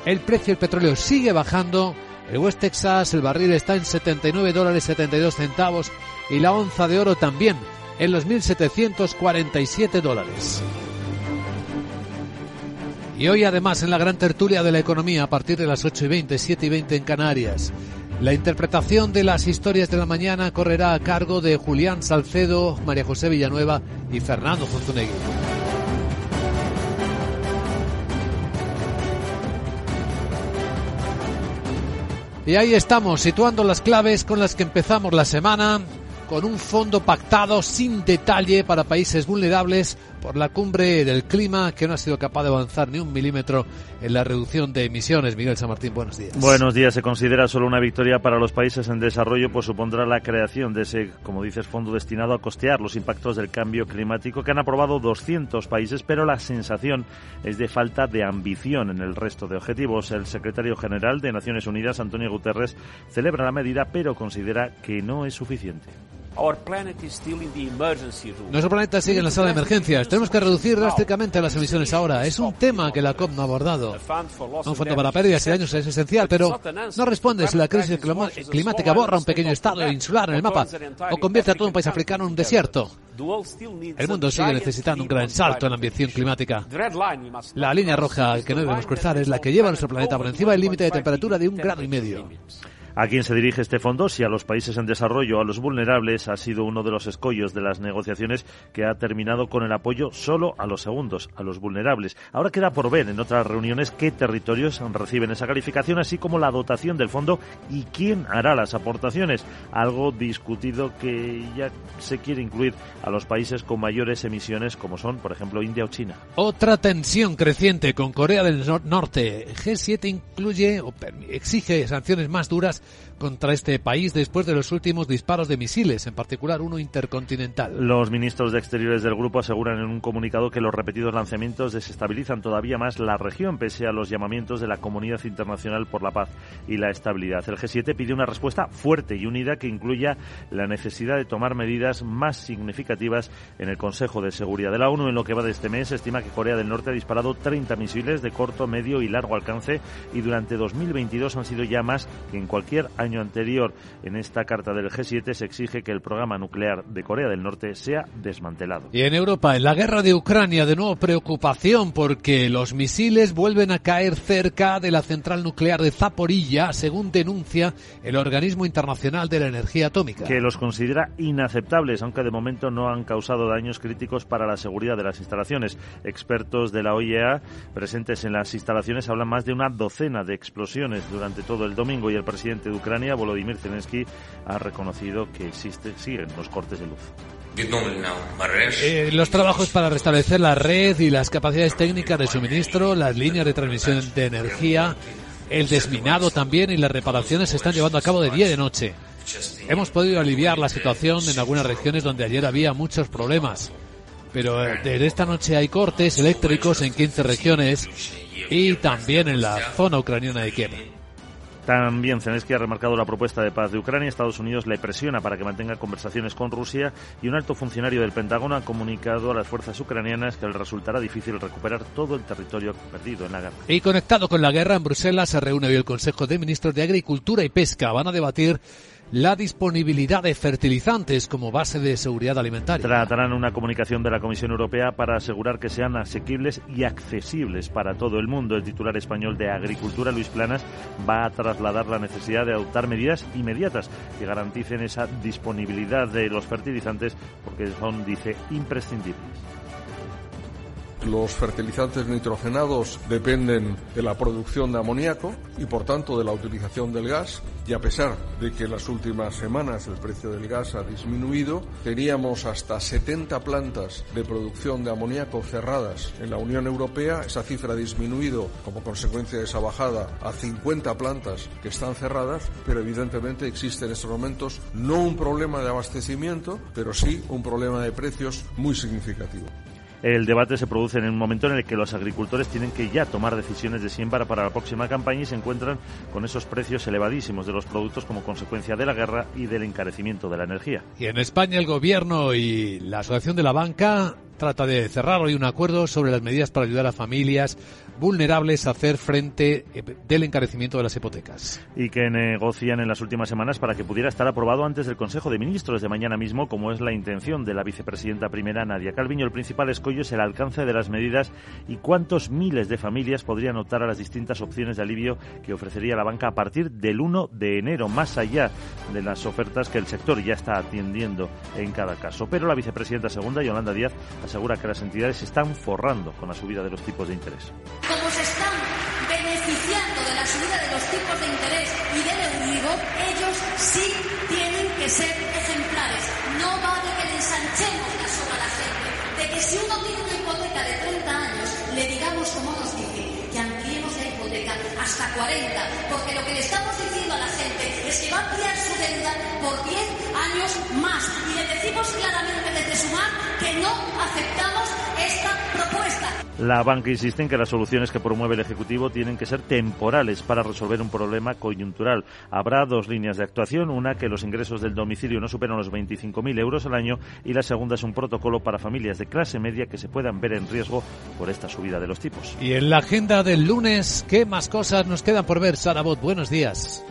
S1: El precio del petróleo sigue bajando. El West Texas, el barril está en 79 dólares 72 centavos y la onza de oro también en los 1.747 dólares. Y hoy además en la gran tertulia de la economía a partir de las 8 y 20, 7 y 20 en Canarias. La interpretación de las historias de la mañana correrá a cargo de Julián Salcedo, María José Villanueva y Fernando Fontunegui. Y ahí estamos, situando las claves con las que empezamos la semana con un fondo pactado sin detalle para países vulnerables por la cumbre del clima que no ha sido capaz de avanzar ni un milímetro en la reducción de emisiones. Miguel San Martín, buenos días.
S3: Buenos días. Se considera solo una victoria para los países en desarrollo, pues supondrá la creación de ese, como dices, fondo destinado a costear los impactos del cambio climático que han aprobado 200 países, pero la sensación es de falta de ambición en el resto de objetivos. El secretario general de Naciones Unidas, Antonio Guterres, celebra la medida, pero considera que no es suficiente.
S1: Nuestro planeta sigue en la sala de emergencias. Tenemos que reducir drásticamente las emisiones ahora. Es un tema que la COP no ha abordado. Un fondo para pérdidas y daños es esencial, pero no responde si la crisis climática borra un pequeño estado insular en el mapa o convierte a todo un país africano en un desierto. El mundo sigue necesitando un gran salto en la ambición climática. La línea roja que no debemos cruzar es la que lleva a nuestro planeta por encima del límite de temperatura de un grado y medio.
S3: ¿A quién se dirige este fondo? Si a los países en desarrollo a los vulnerables ha sido uno de los escollos de las negociaciones que ha terminado con el apoyo solo a los segundos, a los vulnerables. Ahora queda por ver en otras reuniones qué territorios reciben esa calificación, así como la dotación del fondo y quién hará las aportaciones. Algo discutido que ya se quiere incluir a los países con mayores emisiones como son, por ejemplo, India o China.
S1: Otra tensión creciente con Corea del Norte. G7 incluye o exige sanciones más duras contra este país después de los últimos disparos de misiles, en particular uno intercontinental.
S3: Los ministros de Exteriores del grupo aseguran en un comunicado que los repetidos lanzamientos desestabilizan todavía más la región, pese a los llamamientos de la comunidad internacional por la paz y la estabilidad. El G7 pide una respuesta fuerte y unida que incluya la necesidad de tomar medidas más significativas en el Consejo de Seguridad de la ONU. En lo que va de este mes, estima que Corea del Norte ha disparado 30 misiles de corto, medio y largo alcance y durante 2022 han sido ya más que en cualquier año anterior. En esta carta del G7 se exige que el programa nuclear de Corea del Norte sea desmantelado.
S1: Y en Europa, en la guerra de Ucrania, de nuevo preocupación porque los misiles vuelven a caer cerca de la central nuclear de Zaporilla, según denuncia el Organismo Internacional de la Energía Atómica.
S3: Que los considera inaceptables, aunque de momento no han causado daños críticos para la seguridad de las instalaciones. Expertos de la OIEA presentes en las instalaciones hablan más de una docena de explosiones durante todo el domingo y el presidente de Ucrania, Volodymyr Zelensky, ha reconocido que existe, siguen los cortes de luz.
S1: Eh, los trabajos para restablecer la red y las capacidades técnicas de suministro, las líneas de transmisión de energía, el desminado también y las reparaciones se están llevando a cabo de día y de noche. Hemos podido aliviar la situación en algunas regiones donde ayer había muchos problemas, pero eh, desde esta noche hay cortes eléctricos en 15 regiones y también en la zona ucraniana de Kiev.
S3: También Zelensky ha remarcado la propuesta de paz de Ucrania. Estados Unidos le presiona para que mantenga conversaciones con Rusia y un alto funcionario del Pentágono ha comunicado a las fuerzas ucranianas que le resultará difícil recuperar todo el territorio perdido en la guerra.
S1: Y conectado con la guerra, en Bruselas se reúne hoy el Consejo de Ministros de Agricultura y Pesca. Van a debatir la disponibilidad de fertilizantes como base de seguridad alimentaria.
S3: Tratarán una comunicación de la Comisión Europea para asegurar que sean asequibles y accesibles para todo el mundo. El titular español de Agricultura, Luis Planas, va a trasladar la necesidad de adoptar medidas inmediatas que garanticen esa disponibilidad de los fertilizantes porque son, dice, imprescindibles.
S21: Los fertilizantes nitrogenados dependen de la producción de amoníaco y por tanto de la utilización del gas y a pesar de que en las últimas semanas el precio del gas ha disminuido, teníamos hasta 70 plantas de producción de amoníaco cerradas en la Unión Europea. Esa cifra ha disminuido como consecuencia de esa bajada a 50 plantas que están cerradas, pero evidentemente existe en estos momentos no un problema de abastecimiento, pero sí un problema de precios muy significativo.
S3: El debate se produce en un momento en el que los agricultores tienen que ya tomar decisiones de siembra para la próxima campaña y se encuentran con esos precios elevadísimos de los productos como consecuencia de la guerra y del encarecimiento de la energía.
S1: Y en España el gobierno y la Asociación de la Banca trata de cerrar hoy un acuerdo sobre las medidas para ayudar a familias vulnerables a hacer frente eh, del encarecimiento de las hipotecas.
S3: Y que negocian en las últimas semanas para que pudiera estar aprobado antes del Consejo de Ministros de mañana mismo, como es la intención de la vicepresidenta primera Nadia Calviño. El principal escollo es el alcance de las medidas y cuántos miles de familias podrían optar a las distintas opciones de alivio que ofrecería la banca a partir del 1 de enero, más allá de las ofertas que el sector ya está atendiendo en cada caso. Pero la vicepresidenta segunda, Yolanda Díaz, asegura que las entidades se están forrando con la subida de los tipos de interés.
S22: Como se están beneficiando de la subida de los tipos de interés y del Euribor, ellos sí tienen que ser ejemplares. No vale que le ensanchemos la soga a la gente. De que si uno tiene una hipoteca de 30 años, le digamos, como nos dice, que ampliemos la hipoteca hasta 40. Porque lo que le estamos diciendo a la gente es que va a ampliar su deuda por 10 años más. Y le decimos claramente desde Sumar que no aceptamos esta propuesta.
S3: La banca insiste en que las soluciones que promueve el Ejecutivo tienen que ser temporales para resolver un problema coyuntural. Habrá dos líneas de actuación, una que los ingresos del domicilio no superan los 25.000 euros al año y la segunda es un protocolo para familias de clase media que se puedan ver en riesgo por esta subida de los tipos.
S1: Y en la agenda del lunes, ¿qué más cosas nos quedan por ver? Sarabot, buenos días.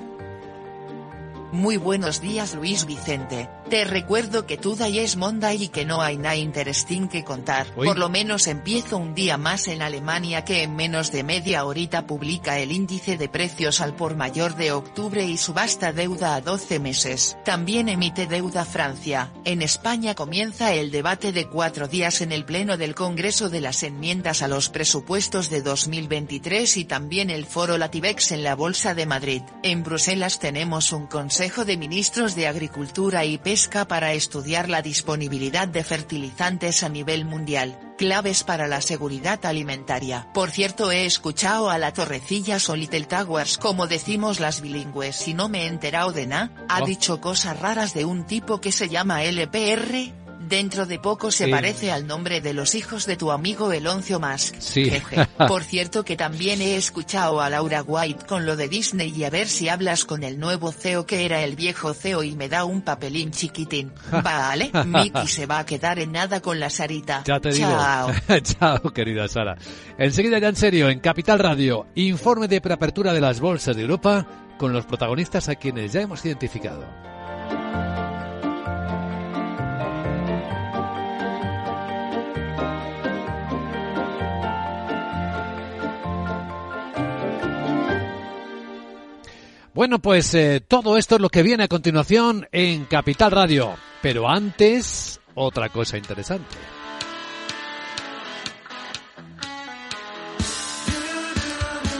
S6: Muy buenos días Luis Vicente, te recuerdo que today es Monday y que no hay nada interesting que contar.
S1: Uy.
S6: Por lo menos empiezo un día más en Alemania que en menos de media horita publica el índice de precios al por mayor de octubre y subasta deuda a 12 meses. También emite deuda Francia. En España comienza el debate de cuatro días en el Pleno del Congreso de las enmiendas a los presupuestos de 2023 y también el foro Latibex en la Bolsa de Madrid. En Bruselas tenemos un consejo Consejo de Ministros de Agricultura y Pesca para estudiar la disponibilidad de fertilizantes a nivel mundial, claves para la seguridad alimentaria. Por cierto, he escuchado a la Torrecillas o Little Towers como decimos las bilingües y no me he enterado de nada. Ha
S1: Oh.
S6: dicho cosas raras de un tipo que se llama LPR. Dentro de poco se
S1: Sí.
S6: parece al nombre de los hijos de tu amigo Eloncio Musk.
S1: Sí.
S6: Jeje. Por cierto que también he escuchado a Laura White con lo de Disney y a ver si hablas con el nuevo CEO que era el viejo CEO y me da un papelín chiquitín. Vale, Mickey se va a quedar en nada con la Sarita.
S1: Ya te digo.
S6: Chao.
S1: Chao, querida Sara. Enseguida ya en serio, en Capital Radio, informe de preapertura de las bolsas de Europa con los protagonistas a quienes ya hemos identificado. Bueno, pues eh, todo esto es lo que viene a continuación en Capital Radio. Pero antes, otra cosa interesante.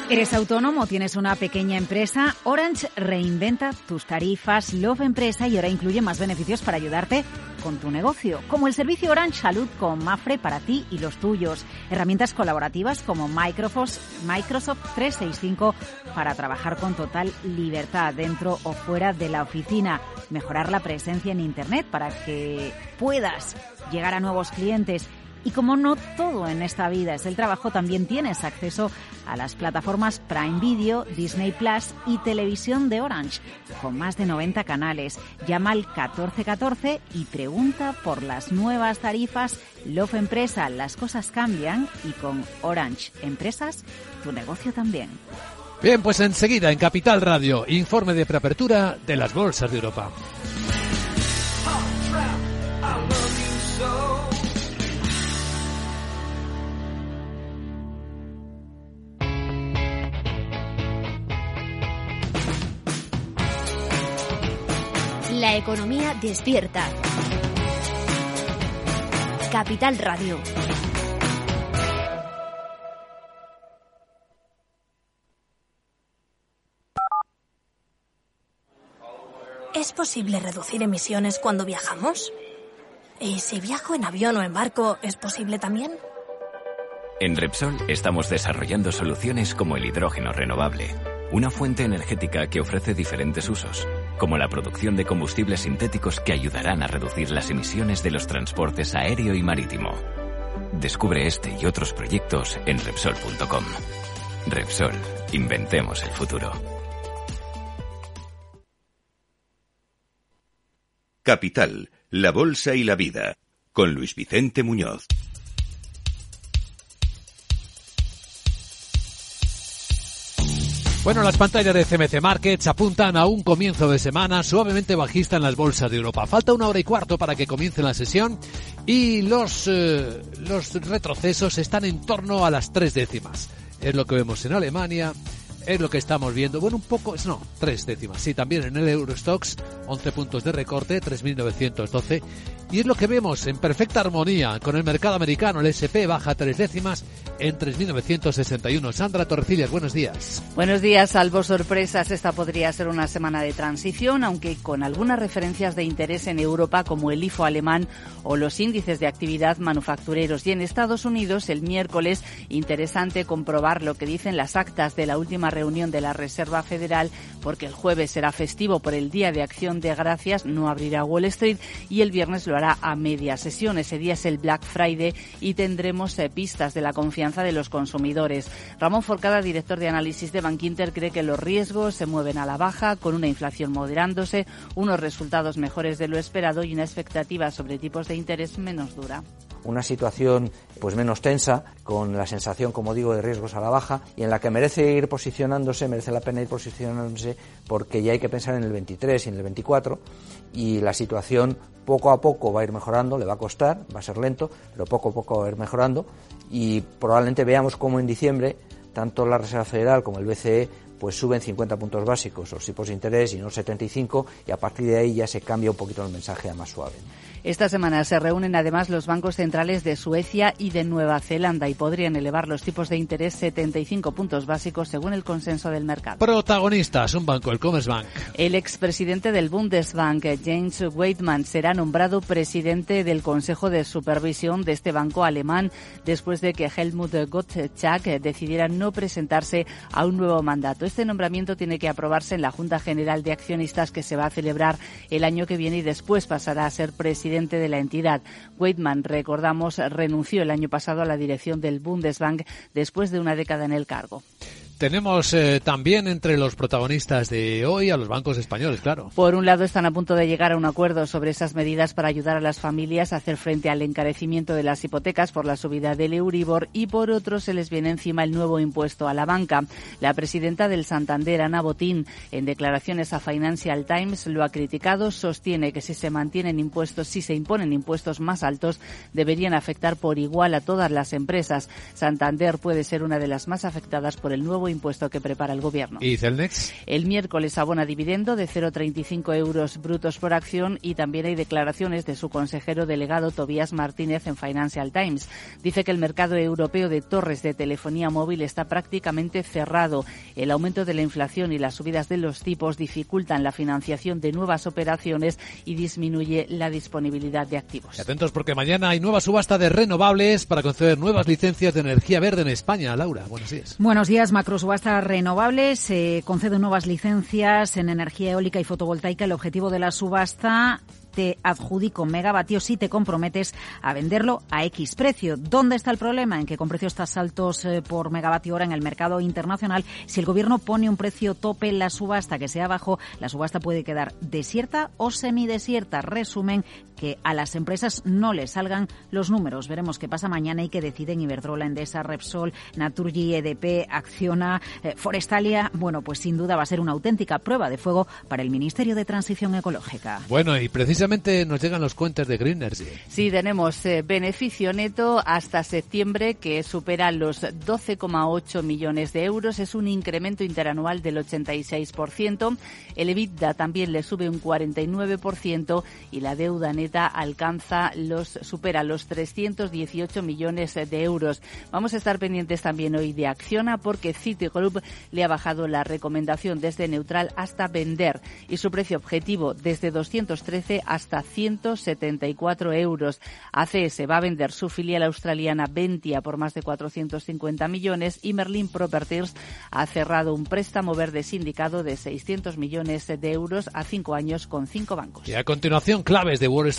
S13: ¿Eres autónomo? ¿Tienes una pequeña empresa? Orange reinventa tus tarifas Love Empresa y ahora incluye más beneficios para ayudarte con tu negocio, como el servicio Orange Salud con Mafre para ti y los tuyos, herramientas colaborativas como Microsoft, Microsoft 365 para trabajar con total libertad dentro o fuera de la oficina, mejorar la presencia en Internet para que puedas llegar a nuevos clientes y como no todo en esta vida es el trabajo, también tienes acceso a las plataformas Prime Video, Disney Plus y Televisión de Orange, con más de 90 canales. Llama al 1414 y pregunta por las nuevas tarifas Love Empresa. Las cosas cambian y con Orange Empresas, tu negocio también.
S1: Bien, pues enseguida en Capital Radio, informe de preapertura de las bolsas de Europa.
S23: La economía despierta. Capital Radio. ¿Es posible reducir emisiones cuando viajamos? ¿Y si viajo en avión o en barco, es posible también?
S24: En Repsol estamos desarrollando soluciones como el hidrógeno renovable, una fuente energética que ofrece diferentes usos como la producción de combustibles sintéticos que ayudarán a reducir las emisiones de los transportes aéreo y marítimo. Descubre este y otros proyectos en Repsol.com. Repsol, inventemos el futuro.
S2: Capital, la Bolsa y la Vida, con Luis Vicente Muñoz.
S1: Bueno, las pantallas de CMC Markets apuntan a un comienzo de semana suavemente bajista en las bolsas de Europa. Falta una hora y cuarto para que comience la sesión y los, eh, los retrocesos están en torno a las tres décimas. Es lo que vemos en Alemania, es lo que estamos viendo. Bueno, un poco, no, tres décimas. Sí, también en el Eurostox, 11 puntos de recorte, 3.912. Y es lo que vemos en perfecta armonía con el mercado americano. El SP baja tres décimas en 3.961. Sandra Torrecillas, buenos días.
S12: Buenos días, salvo sorpresas. Esta podría ser una semana de transición, aunque con algunas referencias de interés en Europa, como el IFO alemán o los índices de actividad manufactureros. Y en Estados Unidos, el miércoles, interesante comprobar lo que dicen las actas de la última reunión de la Reserva Federal, porque el jueves será festivo por el Día de Acción de Gracias, no abrirá Wall Street y el viernes lo a media sesión. Ese día es el Black Friday y tendremos eh, pistas de la confianza de los consumidores. Ramón Forcada, director de análisis de Bankinter, cree que los riesgos se mueven a la baja con una inflación moderándose, unos resultados mejores de lo esperado y una expectativa sobre tipos de interés menos dura
S25: una situación pues menos tensa, con la sensación, como digo, de riesgos a la baja y en la que merece ir posicionándose, merece la pena ir posicionándose porque ya hay que pensar en el 23 y en el 24 y la situación poco a poco va a ir mejorando, le va a costar, va a ser lento, pero poco a poco va a ir mejorando y probablemente veamos cómo en diciembre tanto la Reserva Federal como el BCE pues suben 50 puntos básicos los tipos de interés y no 75 y a partir de ahí ya se cambia un poquito el mensaje a más suave.
S12: Esta semana se reúnen además los bancos centrales de Suecia y de Nueva Zelanda y podrían elevar los tipos de interés 75 puntos básicos según el consenso del mercado.
S1: Protagonistas, un banco, el Commerzbank.
S12: El expresidente del Bundesbank, James Weidmann, será nombrado presidente del Consejo de Supervisión de este banco alemán después de que Helmut Gottschalk decidiera no presentarse a un nuevo mandato. Este nombramiento tiene que aprobarse en la Junta General de Accionistas que se va a celebrar el año que viene y después pasará a ser presidente presidente de la entidad. Weidmann, recordamos, renunció el año pasado a la dirección del Bundesbank después de una década en el cargo.
S1: Tenemos eh, también entre los protagonistas de hoy a los bancos españoles, claro.
S12: Por un lado, están a punto de llegar a un acuerdo sobre esas medidas para ayudar a las familias a hacer frente al encarecimiento de las hipotecas por la subida del Euribor y por otro se les viene encima el nuevo impuesto a la banca. La presidenta del Santander, Ana Botín, en declaraciones a Financial Times lo ha criticado, sostiene que si se mantienen impuestos, si se imponen impuestos más altos, deberían afectar por igual a todas las empresas. Santander puede ser una de las más afectadas por el nuevo impuesto que prepara el Gobierno.
S1: ¿Y Celnex?
S12: El miércoles abona dividendo de 0,35 euros brutos por acción y también hay declaraciones de su consejero delegado Tobías Martínez en Financial Times. Dice que el mercado europeo de torres de telefonía móvil está prácticamente cerrado. El aumento de la inflación y las subidas de los tipos dificultan la financiación de nuevas operaciones y disminuye la disponibilidad de activos.
S1: atentos porque mañana hay nueva subasta de renovables para conceder nuevas licencias de energía verde en España. Laura, buenos días.
S13: Buenos días. Macrosubasta Renovables se concede nuevas licencias en energía eólica y fotovoltaica. El objetivo de la subasta te adjudico megavatios si te comprometes a venderlo a X precio. ¿Dónde está el problema? En que con precios tan altos eh, por megavatio hora en el mercado internacional, si el gobierno pone un precio tope en la subasta que sea bajo, la subasta puede quedar desierta o semidesierta. Resumen que a las empresas no les salgan los números. Veremos qué pasa mañana y qué deciden Iberdrola, Endesa, Repsol, Naturgy, EDP, Acciona, eh, Forestalia. Bueno, pues sin duda va a ser una auténtica prueba de fuego para el Ministerio de Transición Ecológica.
S1: Bueno, y precisamente nos llegan los cuentos de Green Energy.
S12: Sí, tenemos eh, beneficio neto hasta septiembre que supera los 12,8 millones de euros. Es un incremento interanual del 86%. El EBITDA también le sube un 49% y la deuda neta alcanza los supera los 318 millones de euros. Vamos a estar pendientes también hoy de Acciona porque Citigroup le ha bajado la recomendación desde neutral hasta vender y su precio objetivo desde 213 hasta hasta 174 euros. ACS va a vender su filial australiana Ventia por más de 450 millones y Merlin Properties ha cerrado un préstamo verde sindicado de 600 millones de euros a cinco años con cinco bancos.
S1: Y a continuación, claves de Wall Street.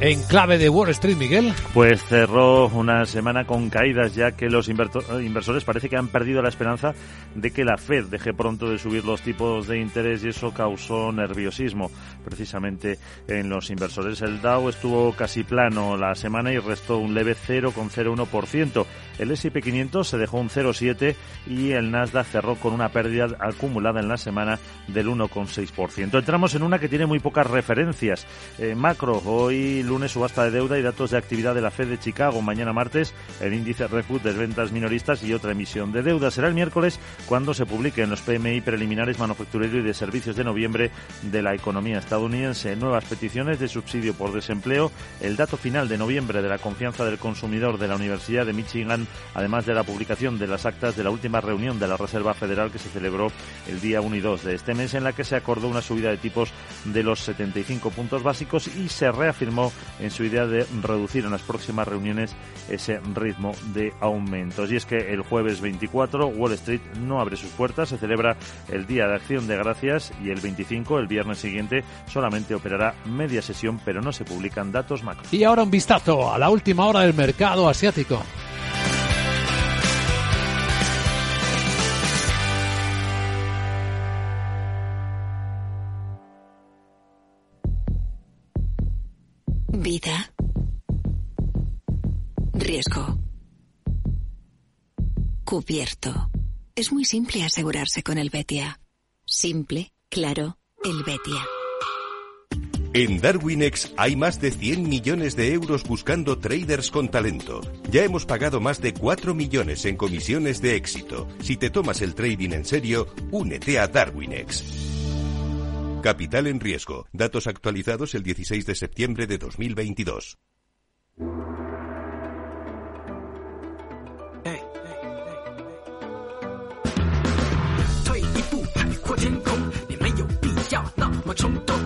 S1: En clave de Wall Street, Miguel.
S3: Pues cerró una semana con caídas, ya que los inversores parece que han perdido la esperanza de que la Fed deje pronto de subir los tipos de interés y eso causó nerviosismo precisamente en los inversores. El Dow estuvo casi plano la semana y restó un leve 0,01%. El S&P 500 se dejó un 0,7 y el Nasdaq cerró con una pérdida acumulada en la semana del 1,6%. Entramos en una que tiene muy pocas referencias. Eh, macro, hoy lunes subasta de deuda y datos de actividad de la Fed de Chicago. Mañana martes el índice Refut de ventas minoristas y otra emisión de deuda. Será el miércoles cuando se publiquen los PMI preliminares manufacturero y de servicios de noviembre de la economía estadounidense. Nuevas peticiones de subsidio por desempleo. El dato final de noviembre de la confianza del consumidor de la Universidad de Michigan además de la publicación de las actas de la última reunión de la Reserva Federal que se celebró el día 1 y 2 de este mes, en la que se acordó una subida de tipos de los 75 puntos básicos y se reafirmó en su idea de reducir en las próximas reuniones ese ritmo de aumentos. Y es que el jueves 24 Wall Street no abre sus puertas, se celebra el Día de Acción de Gracias y el 25, el viernes siguiente, solamente operará media sesión, pero no se publican datos macro.
S1: Y ahora un vistazo a la última hora del mercado asiático.
S18: Vida. Riesgo. Cubierto. Es muy simple asegurarse con el Betia. Simple, claro, el Betia.
S2: En Darwinex hay más de 100 millones de euros buscando traders con talento. Ya hemos pagado más de 4 millones en comisiones de éxito. Si te tomas el trading en serio, únete a Darwinex. Capital en riesgo. Datos actualizados el 16 de septiembre de 2022.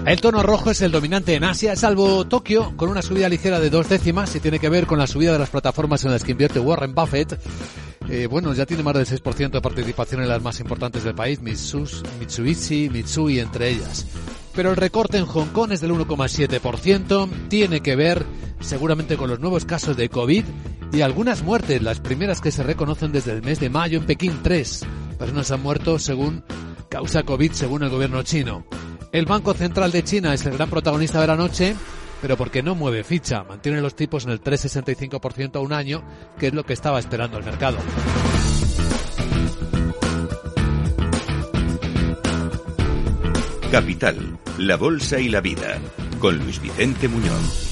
S1: El tono rojo es el dominante en Asia, salvo Tokio, con una subida ligera de dos décimas y tiene que ver con la subida de las plataformas en las que invierte Warren Buffett. Eh, bueno, ya tiene más del 6% de participación en las más importantes del país, Mitsubishi, Mitsui entre ellas. Pero el recorte en Hong Kong es del 1,7%, tiene que ver seguramente con los nuevos casos de COVID y algunas muertes, las primeras que se reconocen desde el mes de mayo en Pekín. Tres personas han muerto según causa COVID, según el gobierno chino. El Banco Central de China es el gran protagonista de la noche, pero porque no mueve ficha, mantiene los tipos en el 3,65% a un año, que es lo que estaba esperando el mercado.
S2: Capital, la Bolsa y la Vida, con Luis Vicente Muñoz.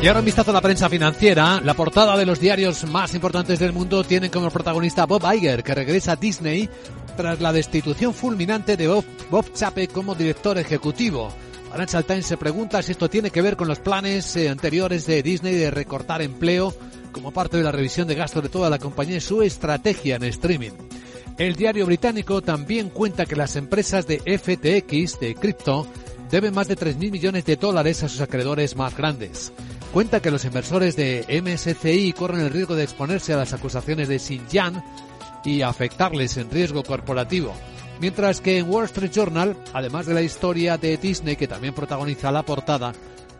S1: Y ahora un vistazo a la prensa financiera. La portada de los diarios más importantes del mundo tienen como protagonista Bob Iger, que regresa a Disney tras la destitución fulminante de Bob, Bob Chape como director ejecutivo. Financial Times se pregunta si esto tiene que ver con los planes eh, anteriores de Disney de recortar empleo como parte de la revisión de gastos de toda la compañía y su estrategia en streaming. El diario británico también cuenta que las empresas de FTX, de cripto, deben más de 3.000 millones de dólares a sus acreedores más grandes. Cuenta que los inversores de MSCI corren el riesgo de exponerse a las acusaciones de Xinjiang y afectarles en riesgo corporativo. Mientras que en Wall Street Journal, además de la historia de Disney que también protagoniza la portada,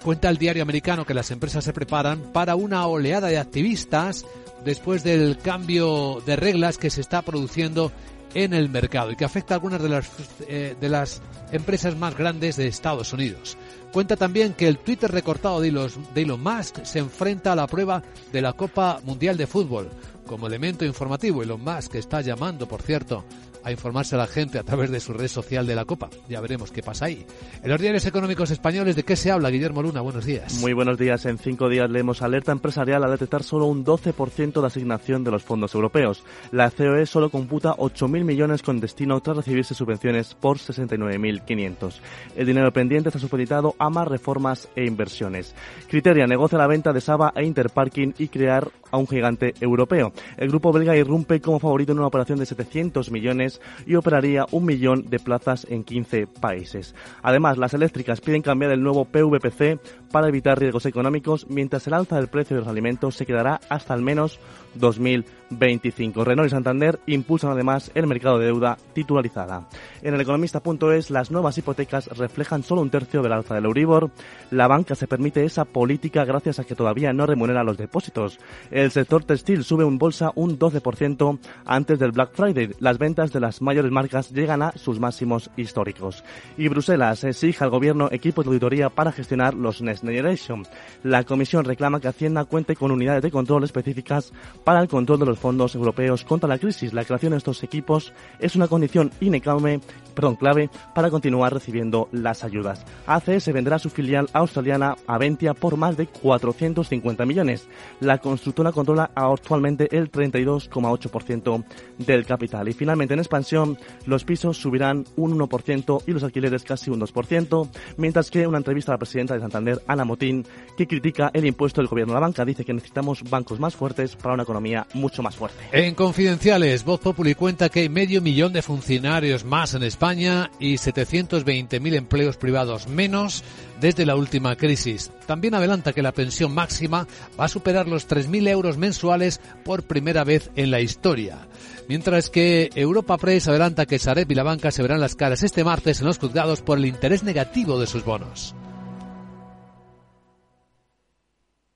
S1: cuenta el diario americano que las empresas se preparan para una oleada de activistas después del cambio de reglas que se está produciendo en el mercado y que afecta a algunas de las, eh, de las empresas más grandes de Estados Unidos. Cuenta también que el Twitter recortado de Elon, Musk se enfrenta a la prueba de la Copa Mundial de Fútbol. Como elemento informativo, Elon Musk está llamando, por cierto, a informarse a la gente a través de su red social de la Copa. Ya veremos qué pasa ahí. En los diarios económicos españoles, ¿de qué se habla, Guillermo Luna? Buenos días.
S26: Muy buenos días. En cinco días leemos alerta empresarial a detectar solo un 12% de asignación de los fondos europeos. La COE solo computa 8.000 millones con destino tras recibirse subvenciones por 69.500. El dinero pendiente está supeditado a más reformas e inversiones. Criteria negocia la venta de Saba e Interparking y crear a un gigante europeo. El grupo belga irrumpe como favorito en una operación de 700 millones y operaría un millón de plazas en 15 países. Además, las eléctricas piden cambiar el nuevo PVPC para evitar riesgos económicos, mientras el alza del precio de los alimentos se quedará hasta al menos 2025. Renault y Santander impulsan además el mercado de deuda titularizada. En el economista.es, las nuevas hipotecas reflejan solo un tercio del alza del Euribor. La banca se permite esa política gracias a que todavía no remunera los depósitos. El sector textil sube en bolsa un 12% antes del Black Friday. Las ventas de las mayores marcas llegan a sus máximos históricos. Y Bruselas exige al gobierno equipos de auditoría para gestionar los Next Generation. La comisión reclama que Hacienda cuente con unidades de control específicas para el control de los fondos europeos contra la crisis. La creación de estos equipos es una condición inecable, perdón, clave para continuar recibiendo las ayudas. ACS venderá su filial australiana Aventia por más de 450 millones. La constructora controla actualmente el 32,8% del capital. Y finalmente en expansión, los pisos subirán un 1% y los alquileres casi un 2%, mientras que una entrevista a la presidenta de Santander, Ana Motín, que critica el impuesto del gobierno de la banca, dice que necesitamos bancos más fuertes para una economía mucho más fuerte.
S1: En Confidenciales, Voz Populi cuenta que hay medio millón de funcionarios más en España y 720.000 empleos privados menos desde la última crisis. También adelanta que la pensión máxima va a superar los 3.000 euros mensuales por primera vez en la historia. Mientras que Europa Press adelanta que Sareb y la banca se verán las caras este martes en los juzgados por el interés negativo de sus bonos.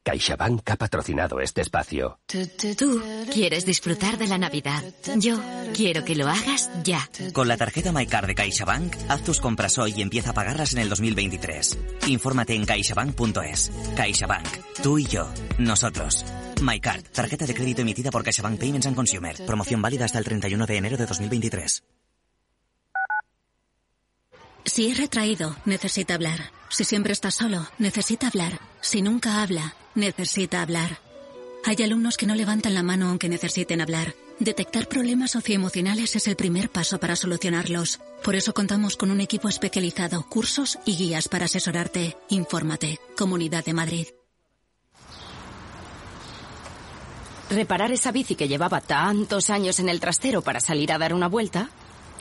S27: CaixaBank ha patrocinado este espacio.
S28: Tú quieres disfrutar de la Navidad. Yo quiero que lo hagas ya.
S29: Con la tarjeta MyCard de CaixaBank, haz tus compras hoy y empieza a pagarlas en el 2023. Infórmate en caixabank.es. CaixaBank. Tú y yo. Nosotros. MyCard. Tarjeta de crédito emitida por CaixaBank Payments and Consumer. Promoción válida hasta el 31 de enero de 2023.
S30: Si es retraído, necesita hablar. Si siempre está solo, necesita hablar. Si nunca habla, necesita hablar. Hay alumnos que no levantan la mano aunque necesiten hablar. Detectar problemas socioemocionales es el primer paso para solucionarlos. Por eso contamos con un equipo especializado, cursos y guías para asesorarte. Infórmate. Comunidad de Madrid.
S18: Reparar esa bici que llevaba tantos años en el trastero para salir a dar una vuelta